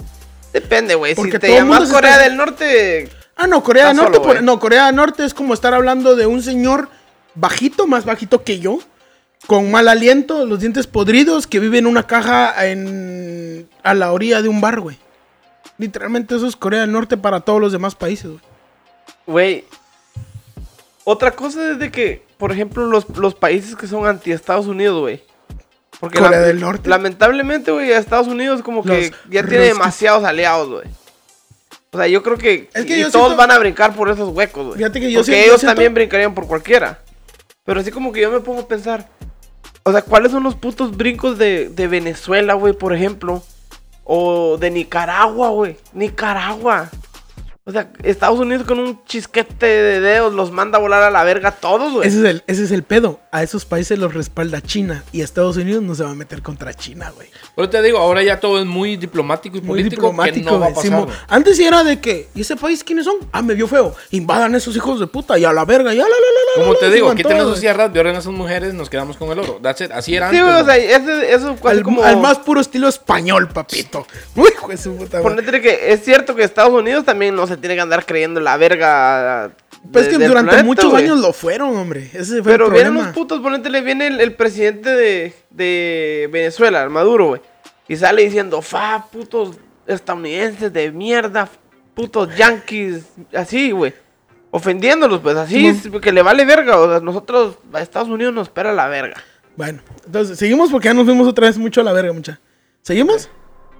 Speaker 4: Depende, güey. Si
Speaker 2: Porque
Speaker 4: te llamas Corea
Speaker 2: está-
Speaker 4: del Norte.
Speaker 2: Ah, no, Corea del Norte.
Speaker 4: solo,
Speaker 2: por-
Speaker 4: güey.
Speaker 2: no, Corea del Norte es como estar hablando de un señor bajito, más bajito que yo, con mal aliento, los dientes podridos, que vive en una caja en, a la orilla de un bar, güey. Literalmente eso es Corea del Norte para todos los demás países, güey.
Speaker 4: Güey. Otra cosa es de que, por ejemplo, los, los países que son anti-Estados Unidos, güey. Porque
Speaker 2: Corea
Speaker 4: la-
Speaker 2: del Norte.
Speaker 4: Lamentablemente, güey, Estados Unidos como que
Speaker 2: Los
Speaker 4: ya tiene demasiados aliados, güey. O sea, yo creo que,
Speaker 2: Es que
Speaker 4: y
Speaker 2: yo
Speaker 4: todos
Speaker 2: siento-
Speaker 4: van a brincar por esos huecos, güey.
Speaker 2: Fíjate que yo
Speaker 4: Porque
Speaker 2: siento- yo
Speaker 4: ellos
Speaker 2: siento-
Speaker 4: también brincarían por cualquiera. Pero así como que yo me pongo a pensar, o sea, ¿cuáles son los putos brincos de, de Venezuela, güey, por ejemplo? O de Nicaragua, güey. Nicaragua. O sea, Estados Unidos con un chisquete de dedos los manda a volar a la verga a todos, güey.
Speaker 2: Ese es, el, ese es el pedo. A esos países los respalda China. Y Estados Unidos no se va a meter contra China, güey.
Speaker 3: Pero te digo, ahora ya todo es muy diplomático y
Speaker 2: Muy
Speaker 3: político
Speaker 2: diplomático,
Speaker 3: que no va a pasar.
Speaker 2: Antes sí era de que, ¿y ese país quiénes son? Ah, me vio feo. Invadan esos hijos de puta y a la verga. Ya la la la la.
Speaker 3: Como
Speaker 2: la,
Speaker 3: te digo,
Speaker 2: todos,
Speaker 3: esas sierras, violen a esas mujeres, nos quedamos con el oro. That's it. Así era
Speaker 4: Sí,
Speaker 3: antes.
Speaker 4: güey, o sea, ese, eso
Speaker 2: Al,
Speaker 4: como...
Speaker 2: al más puro estilo español, papito. Uy, hijo de su puta madre.
Speaker 4: Ponete que es cierto que Estados Unidos también no se tiene que andar creyendo la verga.
Speaker 2: Pues
Speaker 4: de-
Speaker 2: que durante
Speaker 4: planeta,
Speaker 2: muchos años lo fueron, hombre. Ese fue
Speaker 4: Pero
Speaker 2: el
Speaker 4: vienen los putos, ponete, le viene el, el presidente de, de Venezuela, el Maduro, güey. Y sale diciendo, fa, putos estadounidenses de mierda, putos yankees, así, güey. Ofendiéndolos, pues así, que le vale verga. O sea, nosotros, a Estados Unidos nos espera la verga.
Speaker 2: Bueno, entonces, seguimos porque ya nos fuimos otra vez mucho a la verga, mucha. ¿Seguimos?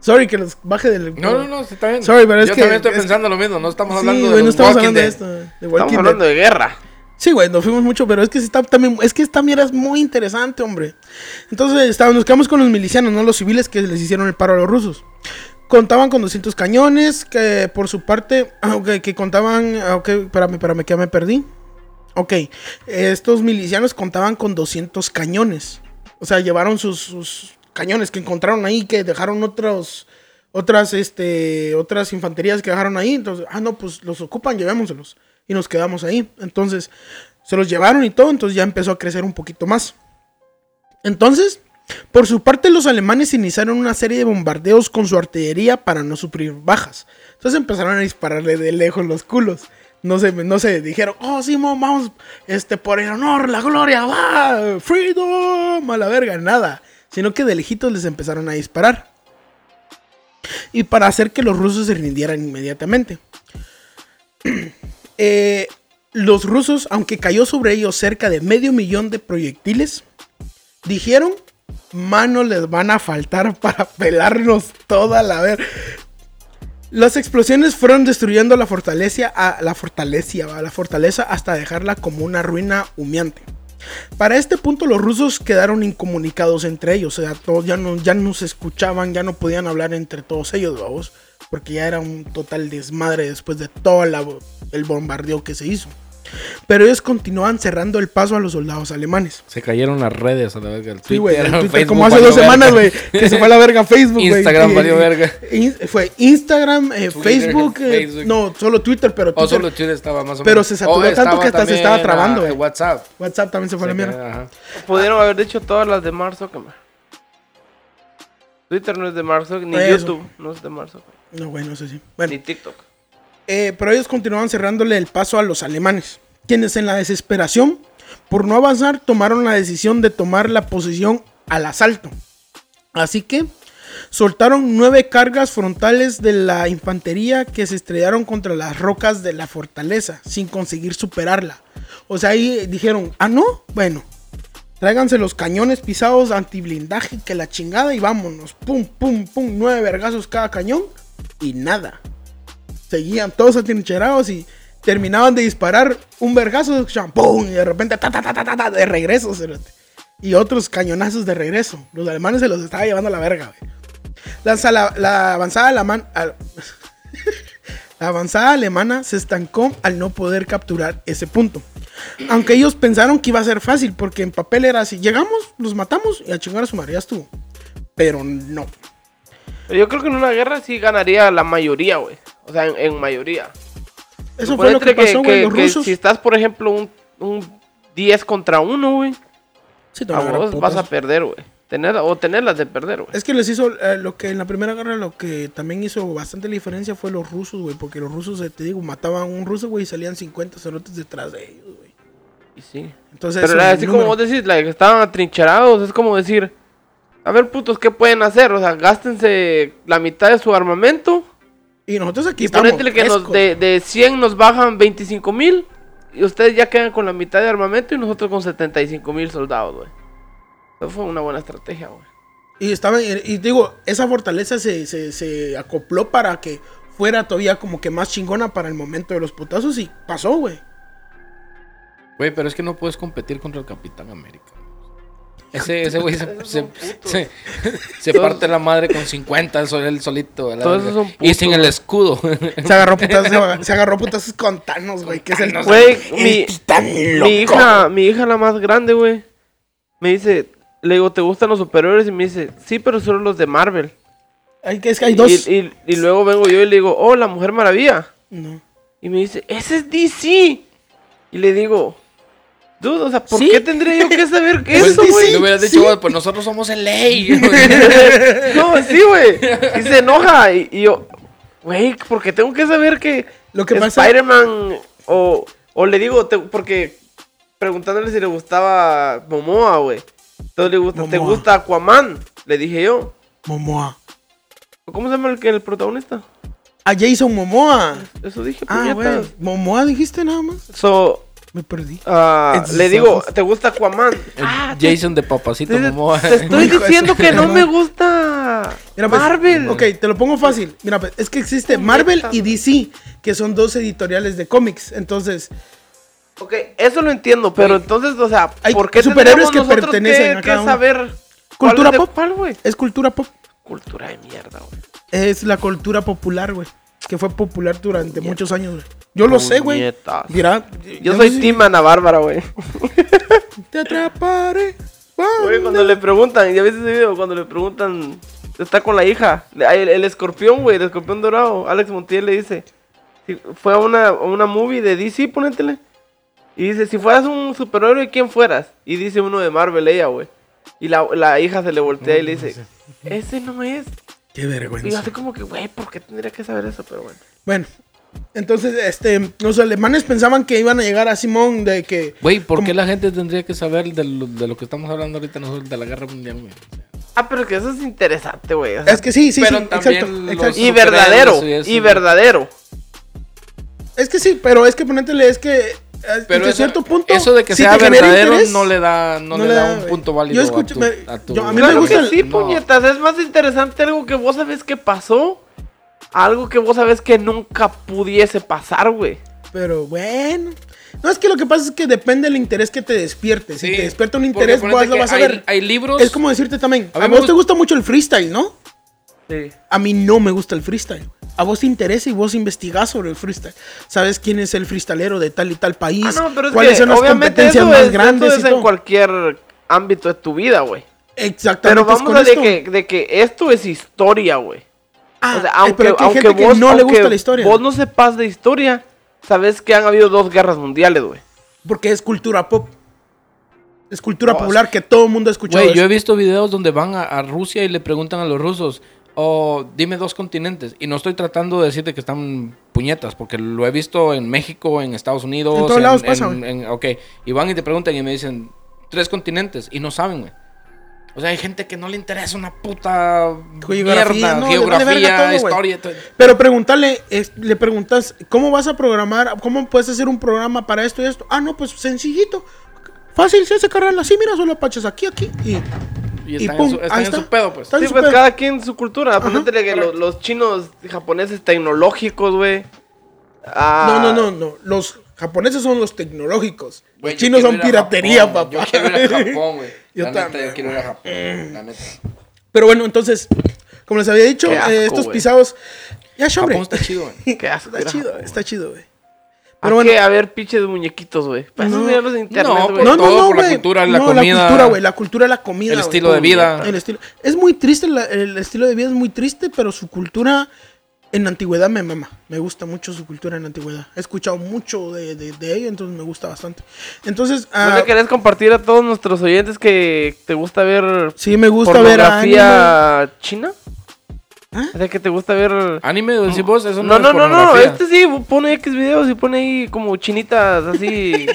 Speaker 2: Sorry que los baje del.
Speaker 3: No, no, no, está bien.
Speaker 2: Sorry, pero es
Speaker 3: Yo
Speaker 2: que-
Speaker 3: también estoy
Speaker 2: es-
Speaker 3: pensando lo mismo. No estamos
Speaker 2: Sí,
Speaker 3: hablando de
Speaker 2: no estamos
Speaker 3: Walking
Speaker 2: hablando de esto. De
Speaker 4: Estamos hablando de guerra.
Speaker 2: Sí, güey, nos fuimos mucho, pero es que está también, es que esta mierda es muy interesante, hombre. Entonces, estábamos, nos quedamos con los milicianos, no los civiles que les hicieron el paro a los rusos. Contaban con 200 cañones, que por su parte, ah, ok, que contaban, ah, ok, espérame, espérame, que ya me perdí. Ok, estos milicianos contaban con 200 cañones. O sea, llevaron sus, sus cañones que encontraron ahí, que dejaron otros, otras, este, otras infanterías que dejaron ahí. Entonces, ah, no, pues los ocupan, llevémoselos. Y nos quedamos ahí. Entonces, se los llevaron y todo, entonces ya empezó a crecer un poquito más. Entonces, por su parte, los alemanes iniciaron una serie de bombardeos con su artillería para no sufrir bajas. Entonces empezaron a dispararle de lejos los culos. No se, no se dijeron, oh, mo, vamos, este, por el honor, la gloria, va, freedom, a la verga, nada. Sino que de lejitos les empezaron a disparar. Y para hacer que los rusos se rindieran inmediatamente. Eh, los rusos, aunque cayó sobre ellos cerca de medio millón de proyectiles, dijeron, manos les van a faltar para pelarnos toda la ver. Las explosiones fueron destruyendo la fortaleza, a la fortaleza, ¿va? la fortaleza hasta dejarla como una ruina humeante. Para este punto los rusos quedaron incomunicados entre ellos, o sea, todos ya no, ya no se escuchaban, ya no podían hablar entre todos ellos, vamos, porque ya era un total desmadre después de todo el bombardeo que se hizo. Pero ellos continuaban cerrando el paso a los soldados alemanes.
Speaker 3: Se cayeron las redes a la verga. El
Speaker 2: Sí, güey, el Twitter,
Speaker 3: Facebook
Speaker 2: como hace dos semanas, güey, que se fue a la verga Facebook, güey.
Speaker 3: Instagram valió verga.
Speaker 2: in- fue Instagram, eh,
Speaker 3: Twitter,
Speaker 2: Facebook, eh,
Speaker 3: Facebook.
Speaker 2: no, solo Twitter, pero
Speaker 3: O
Speaker 2: Twitter,
Speaker 3: solo Twitter estaba más o menos.
Speaker 2: Pero se saturó
Speaker 3: O
Speaker 2: tanto que hasta se estaba trabando,
Speaker 3: ah,
Speaker 2: güey.
Speaker 3: WhatsApp.
Speaker 2: WhatsApp también se fue a la mierda.
Speaker 3: Ajá.
Speaker 4: Pudieron haber dicho todas las de Mark Zuckerberg. Twitter no es de Zuckerberg, ni
Speaker 2: Eso.
Speaker 4: YouTube no es de Zuckerberg,
Speaker 2: No, bueno, eso sí. Bueno,
Speaker 4: ni TikTok.
Speaker 2: Eh, pero ellos continuaban cerrándole el paso a los alemanes, quienes en la desesperación por no avanzar tomaron la decisión de tomar la posición al asalto. Así que soltaron nueve cargas frontales de la infantería que se estrellaron contra las rocas de la fortaleza sin conseguir superarla. O sea, ahí dijeron, ah, no, bueno, tráiganse los cañones pisados antiblindaje que la chingada y vámonos. Pum, pum, pum, nueve vergazos cada cañón y nada. Seguían todos atrincherados y terminaban de disparar un vergazo, ¡pum! y de repente ta, ta, ta, ta, ta, de regreso. Y otros cañonazos de regreso. Los alemanes se los estaba llevando a la verga. La, avanzada alemana. la se estancó al no poder capturar ese punto. Aunque ellos pensaron que iba a ser fácil, porque en papel era así: llegamos, los matamos y a chingar a su madre ya estuvo. Pero no.
Speaker 4: Yo creo que en una guerra sí ganaría la mayoría, güey. O sea, en, en mayoría.
Speaker 2: Eso fue lo que
Speaker 4: Suponete
Speaker 2: pasó, güey. Los
Speaker 4: que
Speaker 2: rusos.
Speaker 4: si estás, por ejemplo, un, un 10 contra 1, güey,
Speaker 2: Sí,
Speaker 4: a vos vas a perder, güey. Tener, o tenerlas de perder, güey.
Speaker 2: Es que les hizo eh, lo que en la primera guerra lo que también hizo bastante la diferencia fue los rusos, güey, porque los rusos, eh, te digo, mataban a un ruso, güey, y salían 50 cerotes detrás de ellos, güey.
Speaker 4: Y sí.
Speaker 2: Entonces,
Speaker 4: Pero así como vos decís, like, estaban atrincherados, es como decir, a ver, putos, ¿qué pueden hacer? O sea, gástense la mitad de su armamento
Speaker 2: y nosotros aquí
Speaker 4: y
Speaker 2: estamos
Speaker 4: ponétele que nos, de, de 100 nos bajan 25 mil y ustedes ya quedan con la mitad de armamento y nosotros con 75 mil soldados, güey. Eso fue una buena estrategia, güey.
Speaker 2: Y estaba, y, y digo, esa fortaleza se, se, se acopló para que fuera todavía como que más chingona para el momento de los putazos y pasó, güey.
Speaker 3: Güey, pero es que no puedes competir contra el Capitán América. Ese, ese güey se, se, parte la madre con 50, soy él solito. y sin el escudo.
Speaker 2: Se agarró putazos, se agarró- se agarró putazos con Thanos, güey, que es el,
Speaker 4: Güey,
Speaker 2: el
Speaker 4: mi,
Speaker 2: titán
Speaker 4: mi
Speaker 2: loco.
Speaker 4: hija, mi hija la más grande, güey, me dice, le digo, ¿te gustan los superhéroes? Y me dice, sí, pero solo los de Marvel.
Speaker 2: Hay, que- es que hay dos.
Speaker 4: Y, y- y luego vengo yo y le digo, oh, la Mujer Maravilla.
Speaker 2: No.
Speaker 4: Y me dice, ese es DC. Y le digo, dude, o sea, ¿por
Speaker 2: ¿Sí?
Speaker 4: qué tendría yo que saber que
Speaker 2: Pues
Speaker 4: eso, güey?
Speaker 2: sí.
Speaker 3: Le hubieras dicho, "Güey, pues nosotros somos el ley.
Speaker 4: No, sí, güey. Y se enoja. Y, y yo, güey, porque tengo que saber que,
Speaker 2: Lo que pasa-
Speaker 4: Spider-Man o, o le digo, te- porque preguntándole si le gustaba Momoa, güey. Entonces le gusta, ¿te gusta Aquaman? Le dije yo.
Speaker 2: Momoa.
Speaker 4: ¿Cómo se llama el, que el protagonista?
Speaker 2: A Jason Momoa.
Speaker 4: Eso dije,
Speaker 2: Ah, güey.
Speaker 4: puñetas.
Speaker 2: Momoa dijiste nada más.
Speaker 4: So,
Speaker 2: Me perdí.
Speaker 4: ah, le digo,
Speaker 2: ojos.
Speaker 4: ¿te gusta Aquaman? Ah, te-
Speaker 3: Jason de papacito
Speaker 4: te,
Speaker 3: Momoa.
Speaker 4: te estoy diciendo que no me gusta
Speaker 2: Mira, pues,
Speaker 4: Marvel.
Speaker 2: Ok, te lo pongo fácil. Mira, pues, es que existe Marvel y. DC, que son dos editoriales de cómics. Entonces,
Speaker 4: Ok, eso lo entiendo, pero entonces, o sea,
Speaker 2: Hay
Speaker 4: ¿por qué
Speaker 2: superhéroes que pertenecen
Speaker 4: que,
Speaker 2: a
Speaker 4: que
Speaker 2: cada uno.
Speaker 4: saber
Speaker 2: Cultura pop.
Speaker 4: cuál, güey?
Speaker 2: es cultura pop.
Speaker 4: Cultura de mierda, güey.
Speaker 2: Es la cultura popular, güey. Que fue popular durante muchos años, güey. Yo lo sé, güey.
Speaker 4: Puñetas.
Speaker 2: Mira,
Speaker 4: Yo soy Team Ana Bárbara, güey.
Speaker 2: Te atraparé.
Speaker 4: Güey, cuando le preguntan, ya ves ese video, cuando le preguntan, está con la hija, el, el escorpión, güey, el escorpión dorado, Alex Montiel le dice, si fue a una, a una movie de DC, ponétele, y dice, si fueras un superhéroe, ¿quién fueras? Y dice uno de Marvel, ella, güey, y la, la hija se le voltea y le dice, ese no es,
Speaker 2: Qué
Speaker 4: y
Speaker 2: vergüenza.
Speaker 4: así como que, güey, ¿por qué tendría que saber eso? Pero bueno.
Speaker 2: Bueno, entonces, este, los alemanes pensaban que iban a llegar a Simón de que...
Speaker 3: Güey, ¿por qué la gente tendría que saber de lo, de lo que estamos hablando ahorita nosotros, de la guerra mundial, güey?
Speaker 4: Ah, pero que eso es interesante, güey. o sea,
Speaker 2: Es que sí, sí,
Speaker 3: Pero
Speaker 2: sí,
Speaker 3: también
Speaker 2: exacto, exacto.
Speaker 4: y verdadero,
Speaker 3: y eso,
Speaker 4: y
Speaker 3: güey.
Speaker 4: verdadero.
Speaker 2: Es que sí, pero es que ponétele, es que eh,
Speaker 3: Pero eso,
Speaker 2: cierto punto...
Speaker 3: eso de que
Speaker 2: si
Speaker 3: sea verdadero
Speaker 2: interés,
Speaker 3: no le da, no
Speaker 2: no
Speaker 3: le da
Speaker 2: da,
Speaker 3: un punto válido
Speaker 2: Yo escucho-
Speaker 3: a tu,
Speaker 2: me-
Speaker 3: a tu-
Speaker 2: yo- a mí me
Speaker 4: Claro
Speaker 2: gusta
Speaker 4: que
Speaker 2: el-
Speaker 4: sí,
Speaker 3: no.
Speaker 4: puñetas. Es más interesante algo que vos sabés que pasó. Algo que vos sabés que nunca pudiese pasar, güey.
Speaker 2: Pero bueno. No, es que lo que pasa es que depende del interés que te despierte. Si te despierta un interés, vos lo vas a
Speaker 3: hay-
Speaker 2: ver.
Speaker 3: Hay libros.
Speaker 2: Es como decirte también,
Speaker 3: A
Speaker 2: vos te gusta mucho el freestyle, ¿no?
Speaker 4: Sí.
Speaker 2: A mí no me gusta el freestyle. A vos te interesa y vos investigás sobre el freestyle. Sabes quién es el freestalero de tal y tal país.
Speaker 4: Ah, no, pero es
Speaker 2: cuáles
Speaker 4: que
Speaker 2: son las competencias
Speaker 4: eso
Speaker 2: más
Speaker 4: es,
Speaker 2: grandes
Speaker 4: eso
Speaker 2: y
Speaker 4: es en
Speaker 2: todo.
Speaker 4: cualquier ámbito de tu vida, güey.
Speaker 2: Exactamente.
Speaker 4: Pero vamos a de que, de que esto es historia, güey.
Speaker 2: Ah,
Speaker 4: o sea, aunque,
Speaker 2: hay
Speaker 4: aunque
Speaker 2: gente
Speaker 4: vos,
Speaker 2: que no le gusta la historia.
Speaker 4: vos no sepas de historia, sabes que han habido dos guerras mundiales, güey.
Speaker 2: Porque es cultura pop. Es cultura popular que todo el mundo ha escuchado.
Speaker 3: Güey, yo he visto videos donde van a, a Rusia y le preguntan a los rusos, oh, dime dos continentes. Y no estoy tratando de decirte que están puñetas, porque lo he visto en México, en Estados Unidos.
Speaker 2: En todos lados pasa, güey.
Speaker 3: en- ok, y van y te preguntan y me dicen tres continentes y no saben, güey. O sea, hay gente que no le interesa una puta
Speaker 2: Geografía,
Speaker 3: mierda,
Speaker 2: no,
Speaker 3: geografía,
Speaker 2: todo,
Speaker 3: historia. todo.
Speaker 2: Pero preguntarle, es- le preguntas, ¿cómo vas a programar? ¿Cómo puedes hacer un programa para esto y esto? Ah, no, pues sencillito. Fácil, se hace cargar así, mira, solo pachas aquí, aquí. Y,
Speaker 3: Y
Speaker 2: y
Speaker 3: están,
Speaker 2: pum,
Speaker 3: en, su, están
Speaker 2: ahí
Speaker 3: en
Speaker 2: está.
Speaker 3: su pedo, pues.
Speaker 4: Sí, pues
Speaker 2: pedo.
Speaker 4: cada quien su cultura.
Speaker 2: Ajá,
Speaker 4: Ponete que los, los chinos japoneses tecnológicos, güey. Ah,
Speaker 2: No, no, no, no. Los japoneses son los tecnológicos. Los chinos son piratería,
Speaker 3: Japón,
Speaker 2: papá.
Speaker 3: Yo quiero ir a Japón, güey.
Speaker 2: Yo
Speaker 3: La neta,
Speaker 2: también.
Speaker 3: yo quiero ir a Japón, la neta.
Speaker 2: Pero bueno, entonces, como les había dicho,
Speaker 4: asco,
Speaker 2: eh, estos
Speaker 4: güey.
Speaker 2: pisados. Ya, hombre.
Speaker 3: Japón está chido, güey.
Speaker 4: Qué asco.
Speaker 2: Está chido,
Speaker 4: Japón,
Speaker 2: está chido, güey.
Speaker 4: Pero
Speaker 2: bueno.
Speaker 4: a ver, pinches muñequitos, güey. Para eso
Speaker 2: No.
Speaker 4: en internet,
Speaker 3: No,
Speaker 4: güey.
Speaker 3: por
Speaker 2: No, no,
Speaker 3: todo,
Speaker 2: no,
Speaker 3: por la cultura, la
Speaker 2: No,
Speaker 3: comida.
Speaker 2: La cultura, güey. La cultura, la comida.
Speaker 3: El estilo de vida.
Speaker 2: El estilo. Es muy triste, la- el estilo de vida es muy triste, pero su cultura en antigüedad me mama. Me gusta mucho su cultura en antigüedad. He escuchado mucho de, de, de ello, entonces me gusta bastante. Entonces,
Speaker 4: ¿No
Speaker 2: ah,
Speaker 4: le querés compartir a todos nuestros oyentes que te gusta ver
Speaker 2: sí me gusta ver anime.
Speaker 4: pornografía china?
Speaker 2: ¿Ah?
Speaker 4: O sea, que te gusta ver...
Speaker 3: Anime, decís vos, eso
Speaker 4: No,
Speaker 3: no,
Speaker 4: no,
Speaker 3: es
Speaker 4: no, este sí, pone X videos y pone ahí como chinitas así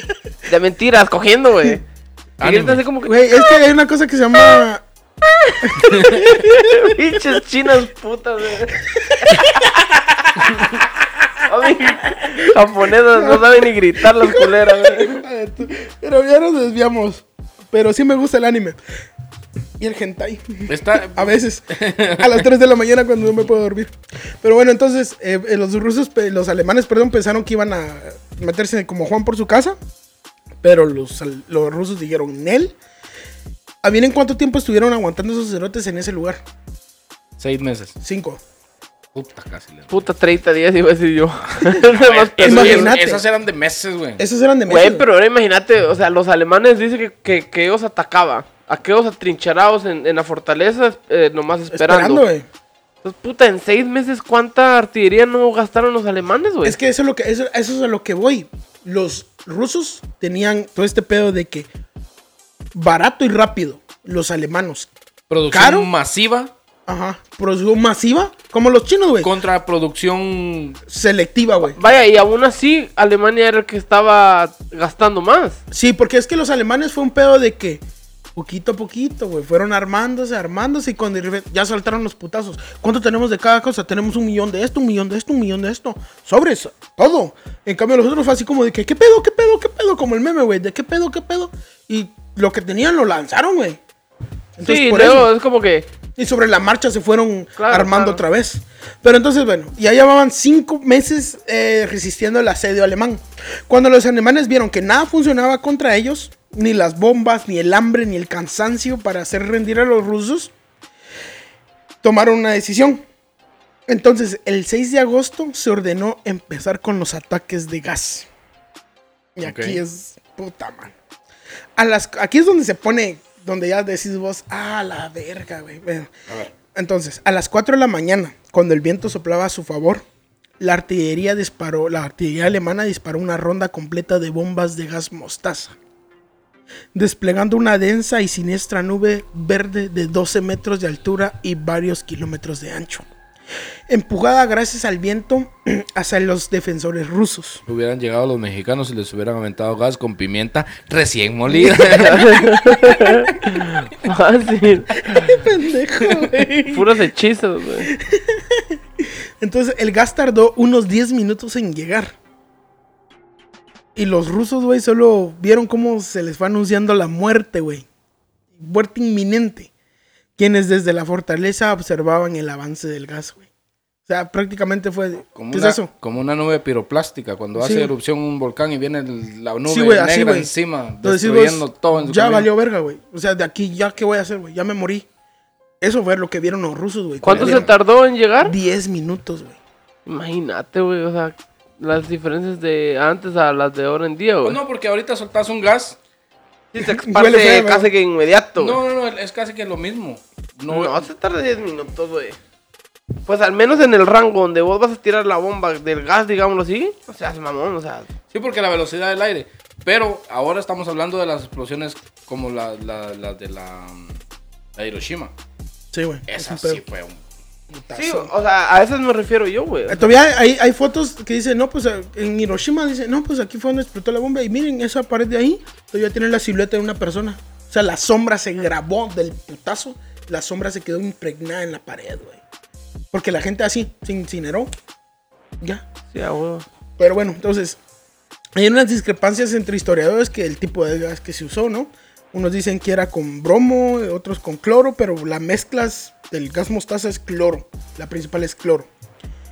Speaker 4: de mentiras cogiendo, güey. Así como que,
Speaker 2: Güey, es que hay una cosa que se llama...
Speaker 4: pinches chinas putas, japonesas no saben ni gritar las culeras, güey.
Speaker 2: Pero ya nos desviamos. Pero sí me gusta el anime. Y el hentai.
Speaker 3: Está,
Speaker 2: A veces. A las 3 de la mañana cuando no me puedo dormir. Pero bueno, entonces eh, eh, los rusos, los alemanes, perdón, pensaron que iban a meterse como Juan por su casa. Pero los, los rusos dijeron, Nel. ¿Adivinen cuánto tiempo estuvieron aguantando esos cerotes en ese lugar?
Speaker 3: seis meses.
Speaker 2: Cinco.
Speaker 3: Puta, casi. le-
Speaker 4: Puta 30 días iba a decir yo.
Speaker 2: Es- Imagínate.
Speaker 3: Esas eran de meses, güey.
Speaker 2: Esos eran de meses.
Speaker 4: Güey, pero ahora imagínate, o sea, los alemanes dicen que, que, que ellos atacaban. Aquellos atrincherados en, en la fortaleza, eh, nomás esperando.
Speaker 2: Esperando, güey.
Speaker 4: Entonces, puta, en seis meses, ¿cuánta artillería no gastaron los alemanes, güey?
Speaker 2: Es que eso es lo que eso, eso es a lo que voy. Los rusos tenían todo este pedo de que barato y rápido. Los alemanos,
Speaker 3: Producción
Speaker 2: ¿Caro?
Speaker 3: masiva
Speaker 2: ajá, producción masiva, como los chinos, güey.
Speaker 3: contra producción.
Speaker 2: Selectiva, güey.
Speaker 4: Vaya, y aún así, Alemania era el que estaba gastando más.
Speaker 2: Sí, porque es que los alemanes fue un pedo de que poquito a poquito, güey, fueron armándose, armándose y cuando ya saltaron los putazos. ¿Cuánto tenemos de cada cosa? Tenemos un millón de esto, un millón de esto, un millón de esto. Sobres, todo. En cambio, los otros fue así como de que, ¿qué pedo, qué pedo, qué pedo? Como el meme, güey, de qué pedo, qué pedo. Y lo que tenían lo lanzaron, güey. Entonces,
Speaker 4: sí,
Speaker 2: por
Speaker 4: luego
Speaker 2: eso.
Speaker 4: es como que.
Speaker 2: Y sobre la marcha se fueron
Speaker 4: Claro,
Speaker 2: armando
Speaker 4: claro.
Speaker 2: otra vez. Pero entonces, bueno, ya llevaban cinco meses eh, resistiendo el asedio alemán. Cuando los alemanes vieron que nada funcionaba contra ellos, ni las bombas, ni el hambre, ni el cansancio para hacer rendir a los rusos, tomaron una decisión. Entonces, el 6 de agosto se ordenó empezar con los ataques de gas. Y aquí es puta, man. A las, aquí es donde se pone donde ya decís vos, ah, la verga, güey. Bueno,
Speaker 3: A ver.
Speaker 2: entonces, a las 4 de la mañana, cuando el viento soplaba a su favor, la artillería disparó, la artillería alemana disparó una ronda completa de bombas de gas mostaza, desplegando una densa y siniestra nube verde de 12 metros de altura y varios kilómetros de ancho, empujada gracias al viento hacia los defensores rusos.
Speaker 3: Hubieran llegado los mexicanos y les hubieran aventado gas con pimienta recién molida.
Speaker 4: Fácil.
Speaker 2: Pendejo, güey.
Speaker 4: Puros hechizos, güey.
Speaker 2: Entonces el gas tardó unos 10 minutos en llegar. Y los rusos, güey, solo vieron cómo se les fue anunciando la muerte, güey. Muerte inminente. Quienes desde la fortaleza observaban el avance del gas, güey. O sea, prácticamente fue...
Speaker 3: Como
Speaker 2: ¿Qué
Speaker 3: una,
Speaker 2: es eso?
Speaker 3: Como una nube piroplástica. Cuando
Speaker 2: Sí.
Speaker 3: hace erupción un volcán y viene el- la nube
Speaker 2: Sí, así,
Speaker 3: negra
Speaker 2: güey.
Speaker 3: encima,
Speaker 2: Entonces,
Speaker 3: destruyendo
Speaker 2: vos,
Speaker 3: todo en su
Speaker 2: Ya
Speaker 3: camino.
Speaker 2: valió verga, güey. O sea, de aquí ya, ¿qué voy a hacer, güey? Ya me morí. Eso fue lo que vieron los rusos, güey.
Speaker 4: ¿Cuánto se tardó en llegar?
Speaker 2: 10 minutos, güey.
Speaker 4: Imagínate, güey, o sea, las diferencias de antes a las de ahora en día,
Speaker 3: Pues
Speaker 4: güey.
Speaker 3: no, porque ahorita soltás un gas.
Speaker 4: Sí, se
Speaker 2: Huele
Speaker 4: expande
Speaker 2: feo,
Speaker 4: casi que inmediato, güey.
Speaker 3: No, no, no, es casi que lo mismo. No,
Speaker 4: No, se tarda 10 minutos, güey. Pues al menos en el rango donde vos vas a tirar la bomba del gas, digámoslo así. O sea, es mamón, o sea.
Speaker 3: Sí, porque la velocidad del aire. Pero ahora estamos hablando de las explosiones como las la, la de la, la Hiroshima.
Speaker 2: Sí, güey.
Speaker 3: Esa sí fue un...
Speaker 2: Putazo.
Speaker 4: Sí, o sea, a esas me refiero yo, güey.
Speaker 2: Eh, Todavía hay, hay fotos que dicen, no, pues eh, en Hiroshima dice, no, pues aquí fue donde explotó la bomba. Y miren, esa pared de ahí todavía tiene la silueta de una persona. O sea, la sombra se grabó del putazo. La sombra se quedó impregnada en la pared, güey. Porque la gente así se incineró. Ya.
Speaker 4: Sí, a huevo.
Speaker 2: Pero bueno, entonces, hay unas discrepancias entre historiadores que el tipo de gas que se usó, ¿no? Unos dicen que era con bromo, otros con cloro, pero la mezcla del gas mostaza es cloro. La principal es cloro.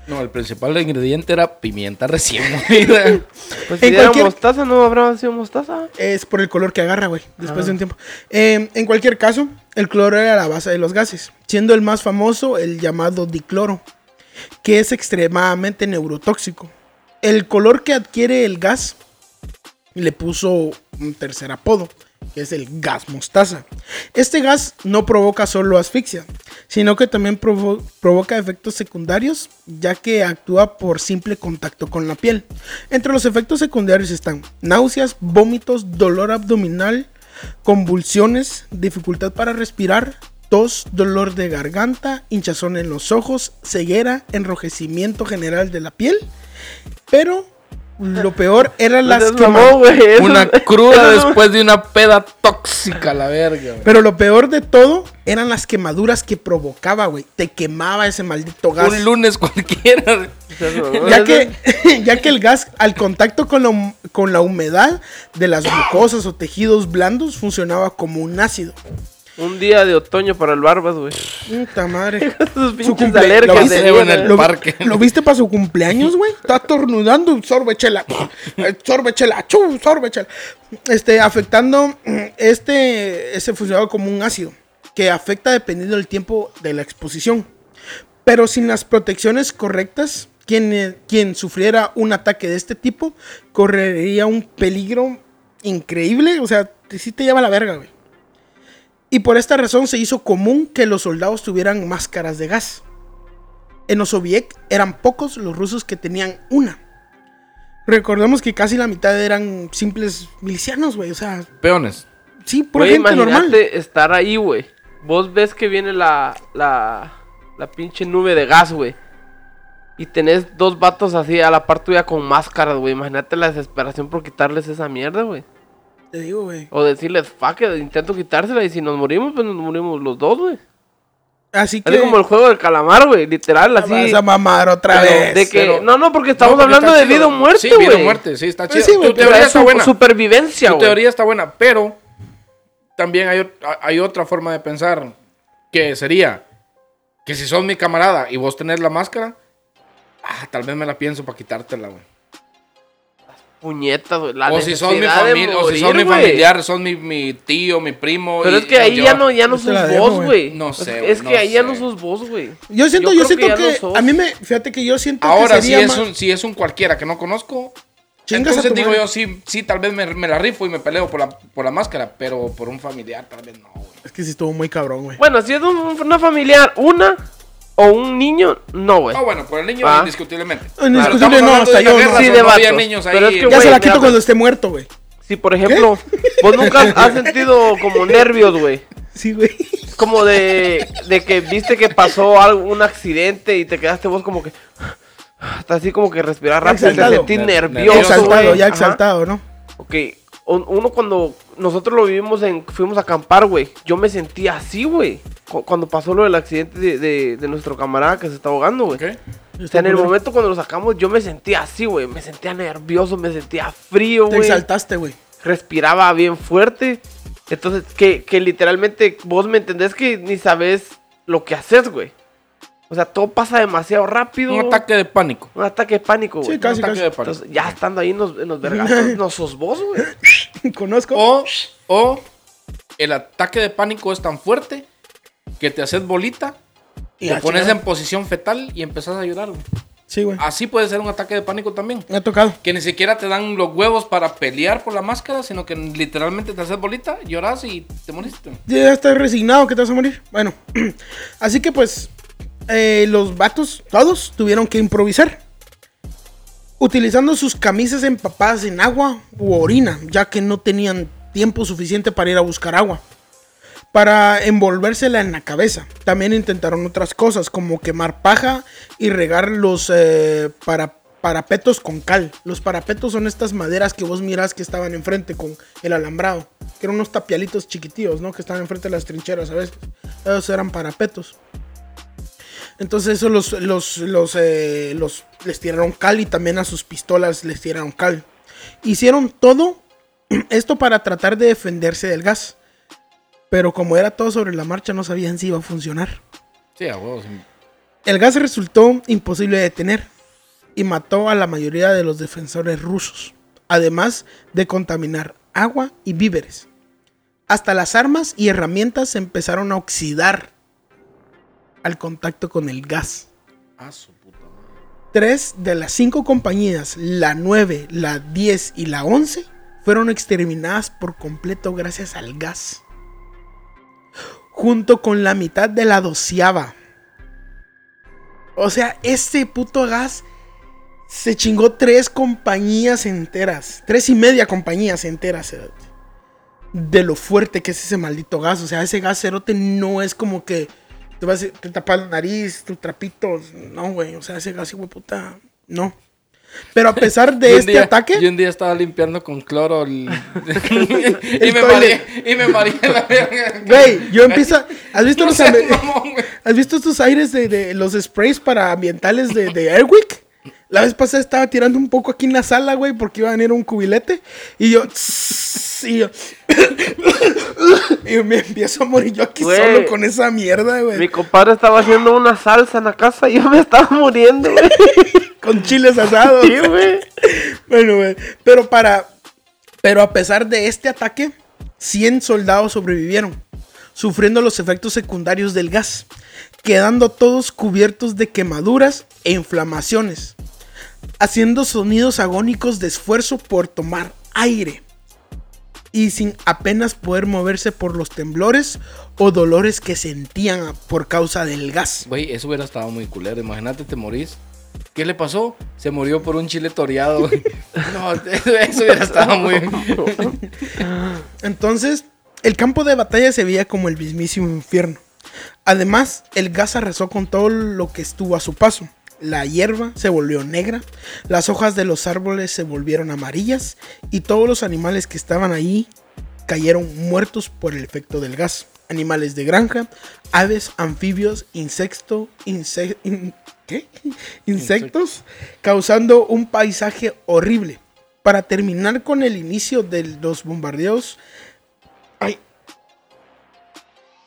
Speaker 3: No, el principal ingrediente era pimienta recién molida.
Speaker 4: Pues si
Speaker 2: En
Speaker 4: era
Speaker 2: cualquier-
Speaker 4: mostaza, ¿no habrá sido mostaza?
Speaker 2: Es por el color que agarra, güey, después de un tiempo. Eh, en cualquier caso, el cloro era la base de los gases, siendo el más famoso el llamado dicloro, que es extremadamente neurotóxico. El color que adquiere el gas le puso un tercer apodo, que es el gas mostaza. Este gas no provoca solo asfixia, sino que también provo- provoca efectos secundarios, ya que actúa por simple contacto con la piel. Entre los efectos secundarios están náuseas, vómitos, dolor abdominal, convulsiones, dificultad para respirar, tos, dolor de garganta, hinchazón en los ojos, ceguera, enrojecimiento general de la piel. Pero lo peor eran las
Speaker 4: eso-
Speaker 3: Una cruda
Speaker 4: eso
Speaker 3: después de una peda tóxica, la verga. güey.
Speaker 2: Pero lo peor de todo eran las quemaduras que provocaba, güey. Te quemaba ese maldito gas.
Speaker 3: Un lunes cualquiera.
Speaker 2: Ya que, ya que el gas, al contacto con la, con la humedad de las mucosas o tejidos blandos, funcionaba como un ácido.
Speaker 4: Un día de otoño para el Barbas, güey.
Speaker 2: Puta madre.
Speaker 4: Sus
Speaker 2: Su
Speaker 4: pinches alergias
Speaker 2: ¿Lo
Speaker 4: de
Speaker 2: viste,
Speaker 3: güey, en el
Speaker 2: ¿Lo,
Speaker 3: parque.
Speaker 2: ¿Lo viste para su cumpleaños, güey? Está tornudando, sorbe chela. Eh, Sorbe chela, chu, sorbe chela. Este, afectando, mm, este, ese funcionaba como un ácido que afecta dependiendo del tiempo de la exposición. Pero sin las protecciones correctas, quien, eh, quien sufriera un ataque de este tipo correría un peligro increíble. O sea, sí te lleva la verga, güey. Y por esta razón se hizo común que los soldados tuvieran máscaras de gas. En los soviet eran pocos los rusos que tenían una. Recordemos que casi la mitad eran simples milicianos, güey. O sea,
Speaker 3: Peones.
Speaker 2: sí, por
Speaker 4: Güey,
Speaker 2: gente
Speaker 4: imagínate
Speaker 2: normal.
Speaker 4: estar ahí, güey. Vos ves que viene la, la, la pinche nube de gas, güey. Y tenés dos vatos así a la par tuya con máscaras, güey. Imagínate la desesperación por quitarles esa mierda, güey.
Speaker 2: Te digo, güey.
Speaker 4: O decirles, fuck it, intento quitársela y si nos morimos, pues nos morimos los dos, güey.
Speaker 2: Así
Speaker 4: Es
Speaker 2: que.
Speaker 4: como el juego del calamar, güey. Literal, así.
Speaker 2: Vas a mamar otra
Speaker 3: Pero
Speaker 2: vez.
Speaker 4: De que,
Speaker 3: pero-
Speaker 4: no, no, porque estamos
Speaker 3: No, porque
Speaker 4: hablando de vida o muerte,
Speaker 3: Sí,
Speaker 4: güey.
Speaker 3: vida o muerte, sí, está
Speaker 2: Pues
Speaker 3: chido.
Speaker 2: sí,
Speaker 3: tu
Speaker 2: pero
Speaker 3: teoría
Speaker 4: Es
Speaker 3: está
Speaker 4: su-
Speaker 3: buena.
Speaker 4: supervivencia,
Speaker 3: Tu teoría está buena, pero también hay, hay otra forma de pensar que sería que si sos mi camarada y vos tenés la máscara, ah, tal vez me la pienso para quitártela, güey.
Speaker 4: Puñetas, güey. La
Speaker 3: O si sos mi familia, o si sos
Speaker 4: morir,
Speaker 3: mi familiar, sos mi, mi tío, mi primo.
Speaker 4: Pero
Speaker 3: y-
Speaker 4: es que ahí
Speaker 3: yo-
Speaker 4: ya no, ya no sos vos,
Speaker 2: güey.
Speaker 3: No
Speaker 4: Es-
Speaker 3: sé,
Speaker 4: Es,
Speaker 3: güey,
Speaker 4: que
Speaker 3: no
Speaker 4: ahí ya no sos vos, güey.
Speaker 2: Yo siento,
Speaker 4: Yo
Speaker 2: yo,
Speaker 4: creo que
Speaker 2: siento que,
Speaker 4: no
Speaker 2: a mí me, fíjate que yo siento
Speaker 3: Ahora,
Speaker 2: que
Speaker 3: si
Speaker 2: sería
Speaker 3: es,
Speaker 2: más-
Speaker 3: un, si es un cualquiera que no conozco,
Speaker 2: Chingas
Speaker 3: Entonces digo
Speaker 2: madre.
Speaker 3: yo, sí, sí, tal vez me, me la rifo y me peleo por la, por la máscara, pero por un familiar tal vez no, güey.
Speaker 2: Es que sí estuvo muy cabrón, güey.
Speaker 4: Bueno, si es un- una familiar, una o un niño, no, güey.
Speaker 3: Ah, bueno, por el niño
Speaker 4: Ah.
Speaker 3: indiscutiblemente.
Speaker 2: Indiscutible
Speaker 3: Pero
Speaker 2: no, hasta yo,
Speaker 3: guerra,
Speaker 2: no.
Speaker 4: Sí, de
Speaker 3: no había niños
Speaker 4: Pero
Speaker 3: ahí.
Speaker 4: es que,
Speaker 2: Ya
Speaker 4: güey,
Speaker 2: se la quito cuando esté muerto, güey.
Speaker 4: Si, por ejemplo, vos nunca has sentido como nervios, güey.
Speaker 2: Sí, güey.
Speaker 4: Como de, de que viste que pasó algo, un accidente y te quedaste vos como que... Hasta así como que respirar rápido te
Speaker 2: Exaltado.
Speaker 4: sentís
Speaker 3: Ner-
Speaker 4: nervioso,
Speaker 2: exaltado, ya
Speaker 4: Ajá.
Speaker 2: exaltado, ¿no?
Speaker 4: Ok, uno cuando nosotros lo vivimos en, fuimos a acampar, güey, yo me sentía así, güey. Cu- Cuando pasó lo del accidente de, de- de nuestro camarada que se está ahogando, güey.
Speaker 3: Ok.
Speaker 4: O sea, en el momento cuando lo sacamos, yo me sentía así, güey. Me sentía nervioso, me sentía frío,
Speaker 2: Te
Speaker 4: güey.
Speaker 2: exaltaste, güey.
Speaker 4: Respiraba bien fuerte. Entonces, que, que literalmente vos me entendés que ni sabes lo que haces, güey. O sea, todo pasa demasiado rápido.
Speaker 3: Un ataque de pánico.
Speaker 4: Un ataque de pánico, güey.
Speaker 2: Sí, casi,
Speaker 3: un ataque
Speaker 2: casi.
Speaker 3: de pánico.
Speaker 4: Entonces, ya estando ahí en los, en los vergazos, no sos vos, güey.
Speaker 2: Conozco.
Speaker 3: O, o el ataque de pánico es tan fuerte que te haces bolita,
Speaker 2: Y
Speaker 3: te pones en posición fetal y empezás a llorar, güey.
Speaker 2: Sí, güey.
Speaker 3: Así puede ser un ataque de pánico también.
Speaker 2: Me ha tocado.
Speaker 3: Que ni siquiera te dan los huevos para pelear por la máscara, sino que literalmente te haces bolita, lloras y te moriste.
Speaker 2: Ya estás resignado que te vas a morir. Bueno, así que pues eh, los vatos, todos, tuvieron que improvisar. Utilizando sus camisas empapadas en agua u orina, ya que no tenían tiempo suficiente para ir a buscar agua. Para envolvérsela en la cabeza. También intentaron otras cosas, como quemar paja y regar los eh, para, parapetos con cal. Los parapetos son estas maderas que vos mirás que estaban enfrente con el alambrado. Que eran unos tapialitos chiquitillos, ¿no? Que estaban enfrente de las trincheras a veces. Esos eran parapetos. Entonces eso los, los, los, eh, los- les tiraron cal y también a sus pistolas les tiraron cal. Hicieron todo esto para tratar de defenderse del gas. Pero como era todo sobre la marcha no sabían si iba a funcionar.
Speaker 3: Sí, a huevos.
Speaker 2: El gas resultó imposible de detener y mató a la mayoría de los defensores rusos, además de contaminar agua y víveres. Hasta las armas y herramientas se empezaron a oxidar al contacto con el gas.
Speaker 3: Ah, su puta madre.
Speaker 2: Tres de las cinco compañías, la 9, la 10 y la 11, fueron exterminadas por completo gracias al gas. Junto con la mitad de la doceava. O sea, este puto gas se chingó tres compañías enteras. Tres y media compañías enteras. cerote. De lo fuerte que es ese maldito gas. O sea, ese gas cerote no es como que te vas a te tapas la nariz, tus trapitos. No, güey. O sea, ese gas, güey, puta. No. Pero a pesar de este
Speaker 3: día-
Speaker 2: ataque.
Speaker 3: Yo un día estaba limpiando con cloro el- y, me mareé, y me mareé la verga.
Speaker 2: Güey, yo empiezo. ¿Has visto
Speaker 3: No
Speaker 2: los
Speaker 3: mamón.
Speaker 2: ¿Has visto estos aires de, de los sprays para ambientales de, de Airwick? La vez pasada estaba tirando un poco aquí en la sala, güey, porque iba a venir un cubilete. Y yo. Y yo. y me empiezo a morir yo aquí
Speaker 4: Güey.
Speaker 2: solo con esa mierda,
Speaker 4: Mi
Speaker 2: güey.
Speaker 4: compadre estaba haciendo una salsa en la casa y yo me estaba muriendo, güey.
Speaker 2: Con chiles asados.
Speaker 4: Sí, güey.
Speaker 2: Bueno, güey. Pero para. Pero a pesar de este ataque, 100 soldados sobrevivieron, sufriendo los efectos secundarios del gas, quedando todos cubiertos de quemaduras e inflamaciones, haciendo sonidos agónicos de esfuerzo por tomar aire. Y sin apenas poder moverse por los temblores o dolores que sentían por causa del gas.
Speaker 3: Güey, eso hubiera estado muy culero. Imagínate, te morís. ¿Qué le pasó? Se murió por un chile toreado. No, eso, eso hubiera estado muy.
Speaker 2: Entonces, el campo de batalla se veía como el mismísimo infierno. Además, el gas arrasó con todo lo que estuvo a su paso. La hierba se volvió negra, las hojas de los árboles se volvieron amarillas y todos los animales que estaban ahí cayeron muertos por el efecto del gas. Animales de granja, aves, anfibios, insecto, inse- in- ¿qué? insectos, causando un paisaje horrible. Para terminar con el inicio de los bombardeos, ay,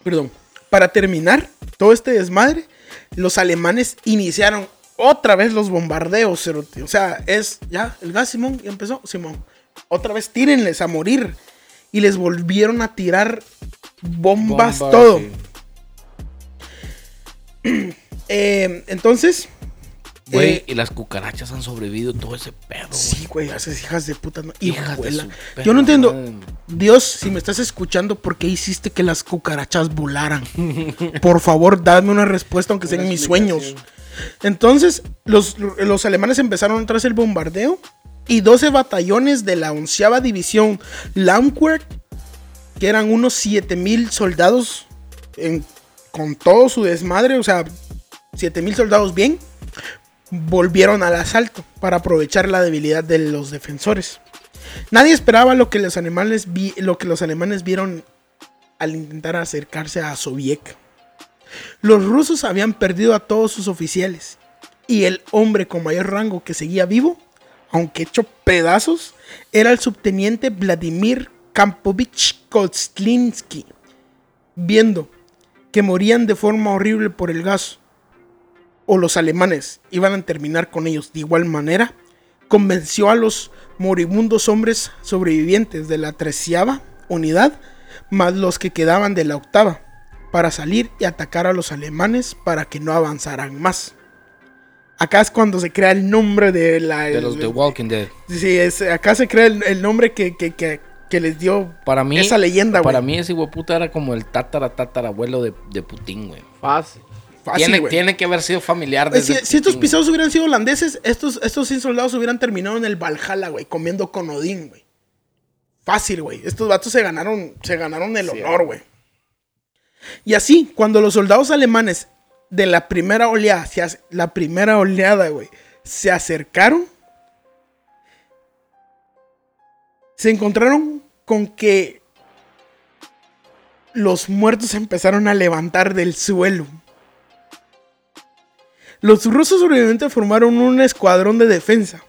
Speaker 2: perdón, para terminar todo este desmadre, los alemanes iniciaron otra vez los bombardeos, cerote. o sea, es ya el gas Simón ya empezó, Simón, otra vez tírenles a morir y les volvieron a tirar bombas,
Speaker 3: Bomba,
Speaker 2: todo.
Speaker 3: sí.
Speaker 2: Eh, entonces,
Speaker 3: Güey,
Speaker 2: Eh,
Speaker 3: y las cucarachas han sobrevivido todo ese pedo.
Speaker 2: Sí, güey, esas hijas de puta. No,
Speaker 3: Hijas de
Speaker 2: Yo no entiendo. Dios, si me estás escuchando, ¿por qué hiciste que las cucarachas volaran? Por favor, dame una respuesta, aunque sea en mis sueños. Entonces, los, los alemanes empezaron tras el bombardeo y 12 batallones de la onceava división Landwehr, que eran unos 7000 soldados en- con todo su desmadre, o sea, 7000 soldados bien, volvieron al asalto para aprovechar la debilidad de los defensores. Nadie esperaba lo que los alemanes, lo que los alemanes vieron al intentar acercarse a Soviet. Los rusos habían perdido a todos sus oficiales y el hombre con mayor rango que seguía vivo, aunque hecho pedazos, era el subteniente Vladimir Kampovich Kostlinsky. Viendo que morían de forma horrible por el gas, o los alemanes iban a terminar con ellos de igual manera, convenció a los moribundos hombres sobrevivientes de la treceava unidad, más los que quedaban de la octava, para salir y atacar a los alemanes para que no avanzaran más. Acá es cuando se crea el nombre de la...
Speaker 3: De los The Walking Dead.
Speaker 2: Sí, es, acá se crea el, el nombre que, que- que- que les dio
Speaker 3: Para mí,
Speaker 2: esa leyenda, güey.
Speaker 3: para mí ese hueputa era como el tatara tatarabuelo de, de Putin, güey.
Speaker 4: Fácil.
Speaker 2: Fácil,
Speaker 3: Tiene,
Speaker 2: güey.
Speaker 3: tiene que haber sido familiar de
Speaker 2: Güey, Si, si estos pisados hubieran sido holandeses, estos, estos 100 soldados hubieran terminado en el Valhalla, güey, comiendo con Odín, güey. Fácil, güey. Estos vatos se ganaron, se ganaron el honor, güey. Y así, cuando los soldados alemanes de la primera oleada, la primera oleada, güey, se acercaron, se encontraron con que los muertos empezaron a levantar del suelo. Los rusos sobrevivientes formaron un escuadrón de defensa,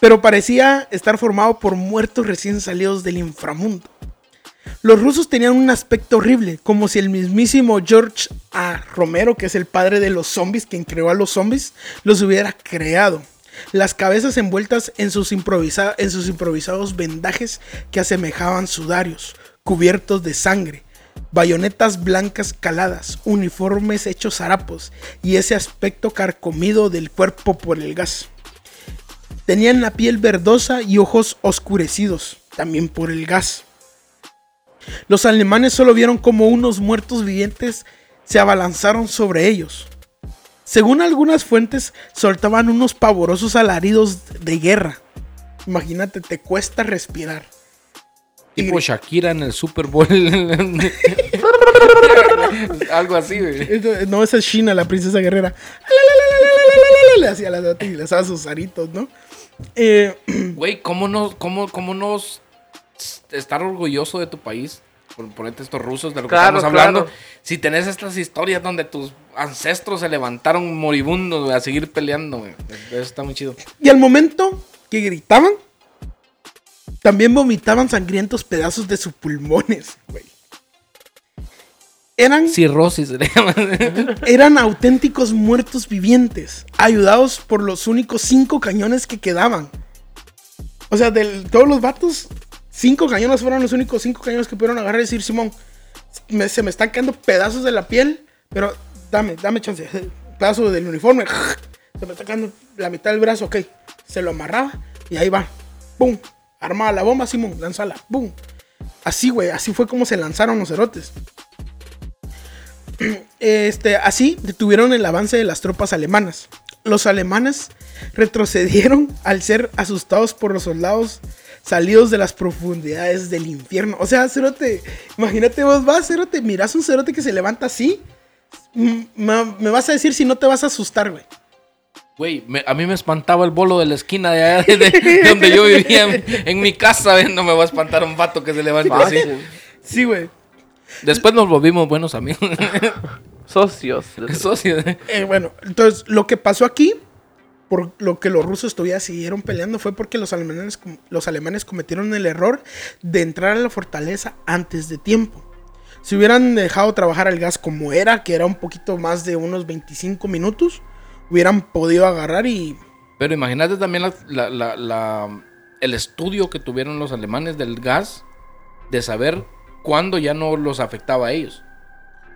Speaker 2: pero parecía estar formado por muertos recién salidos del inframundo. Los rusos tenían un aspecto horrible, como si el mismísimo George A. Romero, que es el padre de los zombies, quien creó a los zombies, los hubiera creado. Las cabezas envueltas en sus, en sus improvisados vendajes que asemejaban sudarios, cubiertos de sangre, bayonetas blancas caladas, uniformes hechos harapos y ese aspecto carcomido del cuerpo por el gas. Tenían la piel verdosa y ojos oscurecidos, también por el gas. Los alemanes solo vieron como unos muertos vivientes se abalanzaron sobre ellos. Según algunas fuentes, soltaban unos pavorosos alaridos de guerra. Imagínate, te cuesta respirar.
Speaker 3: Tipo Shakira en el Super Bowl. Algo así, güey.
Speaker 2: No, esa es China, la princesa guerrera. Le hacía las y hacía sus aritos, ¿no? Eh,
Speaker 3: Güey, ¿cómo no, cómo, cómo no s- estar orgulloso de tu país? Por ponerte estos rusos de lo que
Speaker 4: Claro,
Speaker 3: estamos hablando.
Speaker 4: claro.
Speaker 3: Si tenés estas historias donde tus ancestros se levantaron moribundos güey, a seguir peleando, güey. Eso está muy chido.
Speaker 2: y al momento que gritaban, también vomitaban sangrientos pedazos de sus pulmones, güey. Eran
Speaker 3: Cirrosis
Speaker 2: eran auténticos muertos vivientes, ayudados por los únicos cinco cañones que quedaban. O sea, de todos los vatos, cinco cañones fueron los únicos cinco cañones que pudieron agarrar y decir, Simón, me- se me están cayendo pedazos de la piel, pero dame, dame chance. Pedazo del uniforme, se me está cayendo la mitad del brazo, ok. Se lo amarraba y ahí va. ¡Pum! Armaba la bomba, Simón, lanzala. ¡Pum! Así, güey, así fue como se lanzaron los cerotes. Este, así detuvieron el avance de las tropas alemanas. Los alemanes retrocedieron al ser asustados por los soldados salidos de las profundidades del infierno. O sea, Cerote, imagínate vos vas, Cerote, miras un Cerote que se levanta así. Me, me vas a decir si no te vas a asustar, güey.
Speaker 3: Güey, a mí me espantaba el bolo de la esquina de allá de, de donde yo vivía en, en mi casa. güey, No me va a espantar un vato que se levanta así.
Speaker 2: Sí, güey.
Speaker 3: Después nos volvimos buenos amigos.
Speaker 4: Socios.
Speaker 3: Socios.
Speaker 2: Eh, bueno, entonces lo que pasó aquí, por lo que los rusos todavía siguieron peleando, fue porque los alemanes, los alemanes cometieron el error de entrar a la fortaleza antes de tiempo. Si hubieran dejado trabajar el gas como era, que era un poquito más de unos 25 minutos, hubieran podido agarrar y...
Speaker 3: Pero imagínate también la- la- la- el estudio que tuvieron los alemanes del gas, de saber cuándo ya no los afectaba a ellos.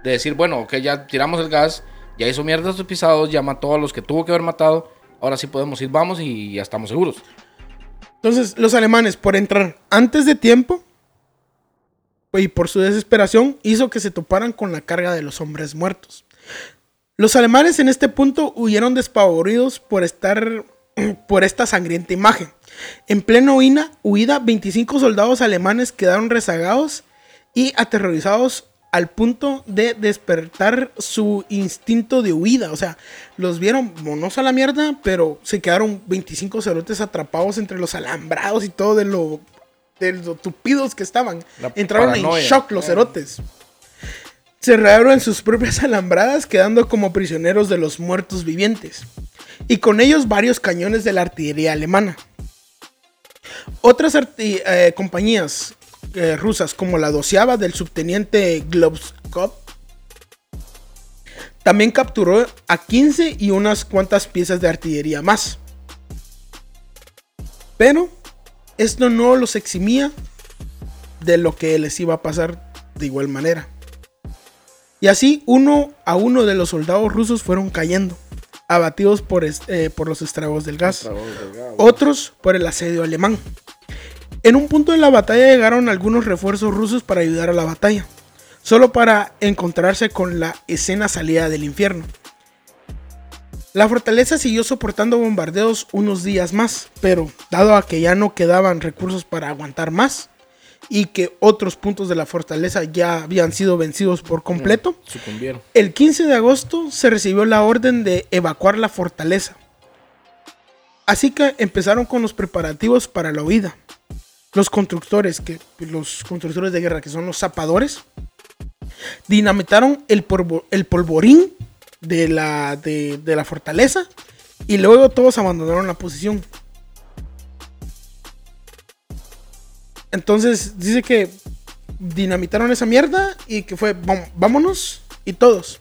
Speaker 3: De decir, bueno, ok, ya tiramos el gas, Ya hizo mierda a sus pisados, ya mató a los que tuvo que haber matado. Ahora sí podemos ir, vamos y ya estamos seguros.
Speaker 2: Entonces, los alemanes, por entrar antes de tiempo y por su desesperación, hizo que se toparan con la carga de los hombres muertos. Los alemanes en este punto huyeron despavoridos por estar por esta sangrienta imagen. En pleno huida, 25 soldados alemanes quedaron rezagados y aterrorizados al punto de despertar su instinto de huida. O sea, los vieron monos a la mierda, pero se quedaron 25 cerotes atrapados entre los alambrados y todo de lo, de lo tupidos que estaban.
Speaker 3: La
Speaker 2: Entraron en shock los cerotes. Se reabrieron en sus propias alambradas, quedando como prisioneros de los muertos vivientes. Y con ellos varios cañones de la artillería alemana. Otras eh, compañías eh, rusas, como la doceava del subteniente Globskov, también capturó a 15 y unas cuantas piezas de artillería más. Pero esto no los eximía de lo que les iba a pasar de igual manera. Y así uno a uno de los soldados rusos fueron cayendo, abatidos por, eh, por los estragos del gas otros por el asedio alemán. En un punto de la batalla llegaron algunos refuerzos rusos para ayudar a la batalla, solo para encontrarse con la escena salida del infierno. La fortaleza siguió soportando bombardeos unos días más, pero dado a que ya no quedaban recursos para aguantar más y que otros puntos de la fortaleza ya habían sido vencidos por completo,
Speaker 3: Sucumbieron.
Speaker 2: el 15 de agosto se recibió la orden de evacuar la fortaleza. Así que empezaron con los preparativos para la huida. Los constructores, que, los constructores de guerra, que son los zapadores, dinamitaron el, polvo- el polvorín de la, fortaleza y luego todos abandonaron la posición. Entonces dice que dinamitaron esa mierda y que fue "Vam- vámonos y todos.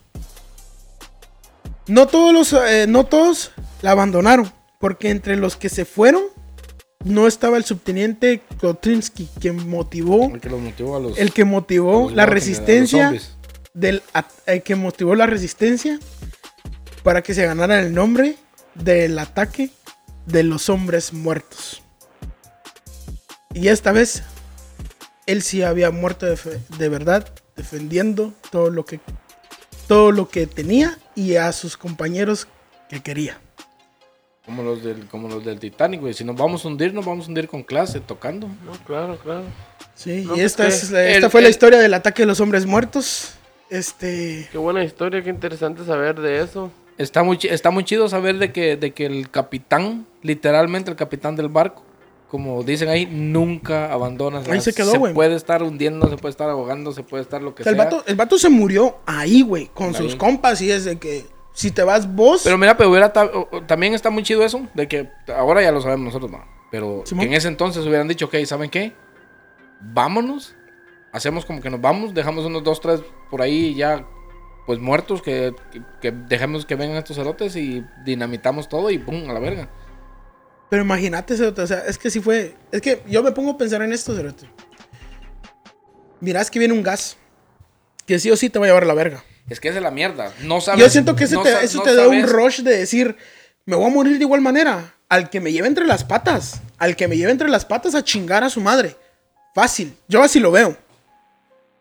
Speaker 2: No todos los eh, no todos la abandonaron, porque entre los que se fueron no estaba el subteniente Kotrinsky, quien motivó
Speaker 3: El que los motivó a los.
Speaker 2: el que motivó
Speaker 3: a los
Speaker 2: la resistencia del el que motivó la resistencia para que se ganara el nombre del ataque de los hombres muertos. Y esta vez él sí había muerto de, fe- de verdad, defendiendo todo lo que todo lo que tenía y a sus compañeros que quería.
Speaker 3: Como los del, como los del Titanic, güey. Si nos vamos a hundir, nos vamos a hundir con clase, tocando.
Speaker 4: No, claro, claro.
Speaker 2: Sí,
Speaker 4: No,
Speaker 2: y
Speaker 4: pues
Speaker 2: esta, es la- esta
Speaker 3: el-
Speaker 2: fue la historia del ataque de los hombres muertos. Este,
Speaker 4: Qué buena historia, qué interesante saber de eso.
Speaker 3: Está muy, está muy chido saber de que, de que el capitán, literalmente el capitán del barco, como dicen ahí, nunca abandona. O sea,
Speaker 2: Ahí se quedó, güey.
Speaker 3: puede estar hundiendo, se puede estar ahogando, se puede estar lo que
Speaker 2: O sea, el, vato, el vato se murió ahí, güey, con
Speaker 3: Ahí.
Speaker 2: sus compas y es de que si te vas vos...
Speaker 3: Pero mira, pero hubiera ta- también está muy chido eso, de que ahora ya lo sabemos nosotros, no. Pero que en ese entonces hubieran dicho, ok, ¿saben qué? Vámonos, hacemos como que nos vamos, dejamos unos dos, tres por ahí ya, pues muertos, que, que, que dejemos que vengan estos cerotes y dinamitamos todo y pum, a la verga.
Speaker 2: Pero imagínate, cerote, o sea, es que si fue... Es que yo me pongo a pensar en esto, cerote. Mirás que viene un gas que sí o sí te va a llevar a la verga.
Speaker 3: Es que esa es la mierda. No sabes.
Speaker 2: Yo siento que ese
Speaker 3: no
Speaker 2: te-
Speaker 3: sa-
Speaker 2: eso
Speaker 3: no
Speaker 2: te da un rush de decir, me voy a morir de igual manera. Al que me lleve entre las patas. Al que me lleve entre las patas a chingar a su madre. Fácil. Yo así lo veo.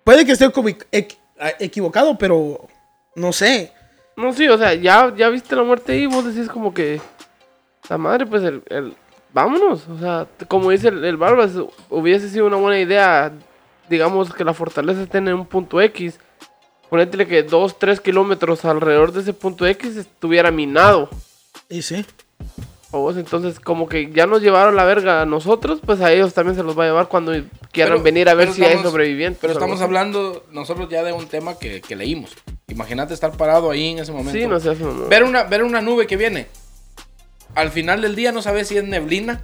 Speaker 2: Puede que esté equivo- equ- equivocado, pero no sé.
Speaker 4: No, sí, o sea, ya, ya viste la muerte y vos decís como que... La madre, pues, el, el- vámonos. O sea, como dice el, el Barbas, hubiese sido una buena idea, digamos, que la fortaleza esté en un punto X. Ponétele que 2, 3 kilómetros alrededor de ese punto X estuviera minado.
Speaker 2: Y sí.
Speaker 4: O vos, entonces, como que ya nos llevaron la verga a nosotros, pues a ellos también se los va a llevar cuando quieran
Speaker 3: Pero-
Speaker 4: venir a ver si hay sobrevivientes.
Speaker 3: Pero estamos hablando nosotros ya de un tema que, que leímos. Imagínate estar parado ahí en ese momento.
Speaker 4: Sí, no sé, no.
Speaker 3: Ver una, ver una nube que viene. Al final del día no sabes si es neblina.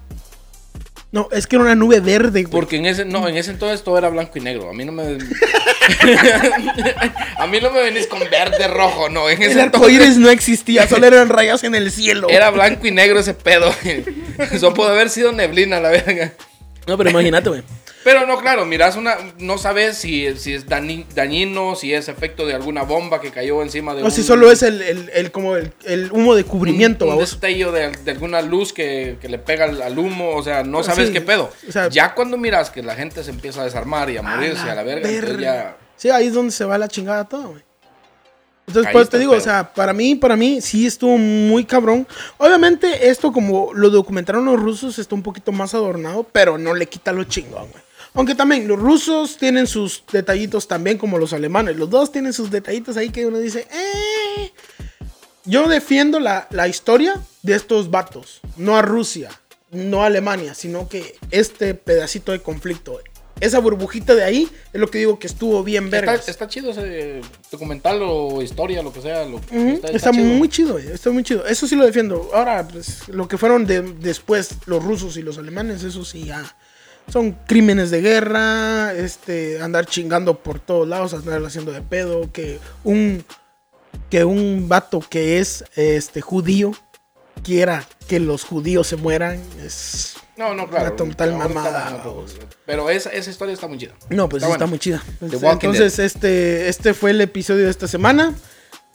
Speaker 2: No, es que era una nube verde, güey.
Speaker 3: Porque en ese, no, en ese entonces todo era blanco y negro. A mí no me. a mí no me venís con verde, rojo, no. En ese
Speaker 2: El arco
Speaker 3: entonces
Speaker 2: iris no existía, solo eran rayas en el cielo.
Speaker 3: era blanco y negro ese pedo. Eso puede haber sido neblina, la verga.
Speaker 2: No, pero imagínate, güey.
Speaker 3: Pero no, claro, miras una, no sabes si, si es dañino, si es efecto de alguna bomba que cayó encima de
Speaker 2: O
Speaker 3: un...
Speaker 2: si solo es el, el, el- como el, el humo de cubrimiento,
Speaker 3: un, un destello de, de alguna luz que, que le pega al, al humo, o sea, no sabes
Speaker 2: Sí,
Speaker 3: qué pedo.
Speaker 2: o sea-
Speaker 3: ya cuando miras que la gente se empieza a desarmar y a morirse a la verga, ya...
Speaker 2: Sí, ahí es donde se va la chingada todo, güey. Entonces, pues te digo, o sea, para mí, para mí sí estuvo muy cabrón. Obviamente, esto como lo documentaron los rusos, está un poquito más adornado, pero no le quita lo chingón, güey. Aunque también los rusos tienen sus detallitos también como los alemanes. Los dos tienen sus detallitos ahí que uno dice, eh. Yo defiendo la, la historia de estos vatos, no a Rusia, no a Alemania, sino que este pedacito de conflicto, esa burbujita de ahí, es lo que digo que estuvo bien
Speaker 3: Está,
Speaker 2: vergas.
Speaker 3: está chido ese documental o historia, lo que sea. Lo,
Speaker 2: Ujú, Está,
Speaker 3: chido.
Speaker 2: muy chido, güey, está muy chido. Eso sí lo defiendo. Ahora, pues, lo que fueron de- después los rusos y los alemanes, eso sí ya son crímenes de guerra, este, andar chingando por todos lados, andar haciendo de pedo, que un que un vato que es este judío quiera que los judíos se mueran es
Speaker 3: No, no, claro.
Speaker 2: Una total mamada.
Speaker 3: Pero esa, esa historia está muy chida.
Speaker 2: No, pues
Speaker 3: Está
Speaker 2: está, muy chida.
Speaker 3: Walking
Speaker 2: Entonces, este, este fue el episodio de esta semana.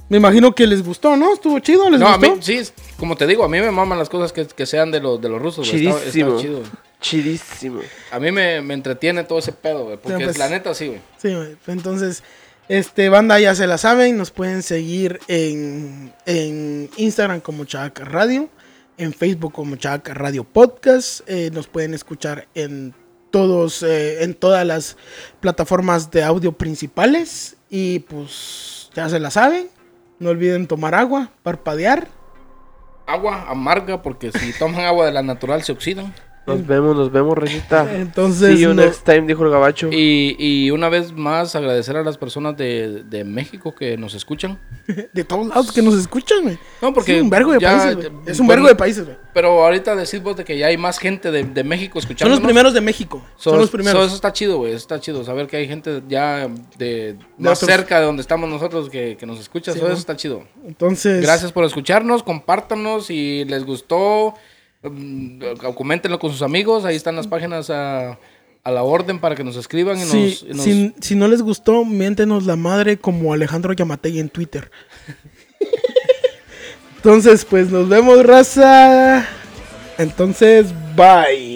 Speaker 2: Me imagino que les gustó, ¿no? ¿Estuvo chido? ¿Les
Speaker 3: No, a
Speaker 2: gustó?
Speaker 3: mí, sí, como te digo, a mí me maman las cosas que, que sean de, los de los rusos. güey. Está, está
Speaker 4: Chidísimo.
Speaker 3: chido.
Speaker 4: Chidísimo.
Speaker 3: A mí me, me entretiene todo ese pedo, güey. Porque
Speaker 2: pues.
Speaker 3: la neta sí, güey.
Speaker 2: Sí, güey. Entonces, este, banda ya se la saben. Nos pueden seguir en, en Instagram como Chaca Radio. En Facebook como Chaca Radio Podcast. eh, nos pueden escuchar en todos, eh, en todas las plataformas de audio principales. Y pues, ya se la saben. No olviden tomar agua, parpadear.
Speaker 3: Agua amarga, porque si toman agua de la natural se oxidan.
Speaker 4: Nos vemos, nos vemos, Regita.
Speaker 2: Entonces,
Speaker 4: See you
Speaker 2: no-
Speaker 4: next time, dijo el gabacho.
Speaker 3: Y, y una vez más agradecer a las personas de, de México que nos escuchan.
Speaker 2: de todos lados que nos escuchan, güey.
Speaker 3: No, porque
Speaker 2: es un vergo de
Speaker 3: ya-
Speaker 2: países, güey. Es un
Speaker 3: bueno,
Speaker 2: vergo de países, güey.
Speaker 3: Pero ahorita decís vos de que ya hay más gente de, de México
Speaker 2: Son
Speaker 3: escuchando.
Speaker 2: los primeros de México. Son, los primeros.
Speaker 3: eso está chido, güey. Está chido saber que hay gente ya de, más
Speaker 2: otros-
Speaker 3: cerca de donde estamos nosotros que, que nos escucha.
Speaker 2: Sí,
Speaker 3: eso
Speaker 2: ¿no?
Speaker 3: está chido.
Speaker 2: Entonces,
Speaker 3: Gracias por escucharnos. Compártanos si les gustó. Mm, Coméntenlo con sus amigos. Ahí están las páginas a, a la orden para que nos escriban. Y nos,
Speaker 2: Si,
Speaker 3: y nos-
Speaker 2: si, si no les gustó, miéntenos la madre como Alejandro Yamatei en Twitter. Entonces, pues nos vemos, raza. Entonces, bye.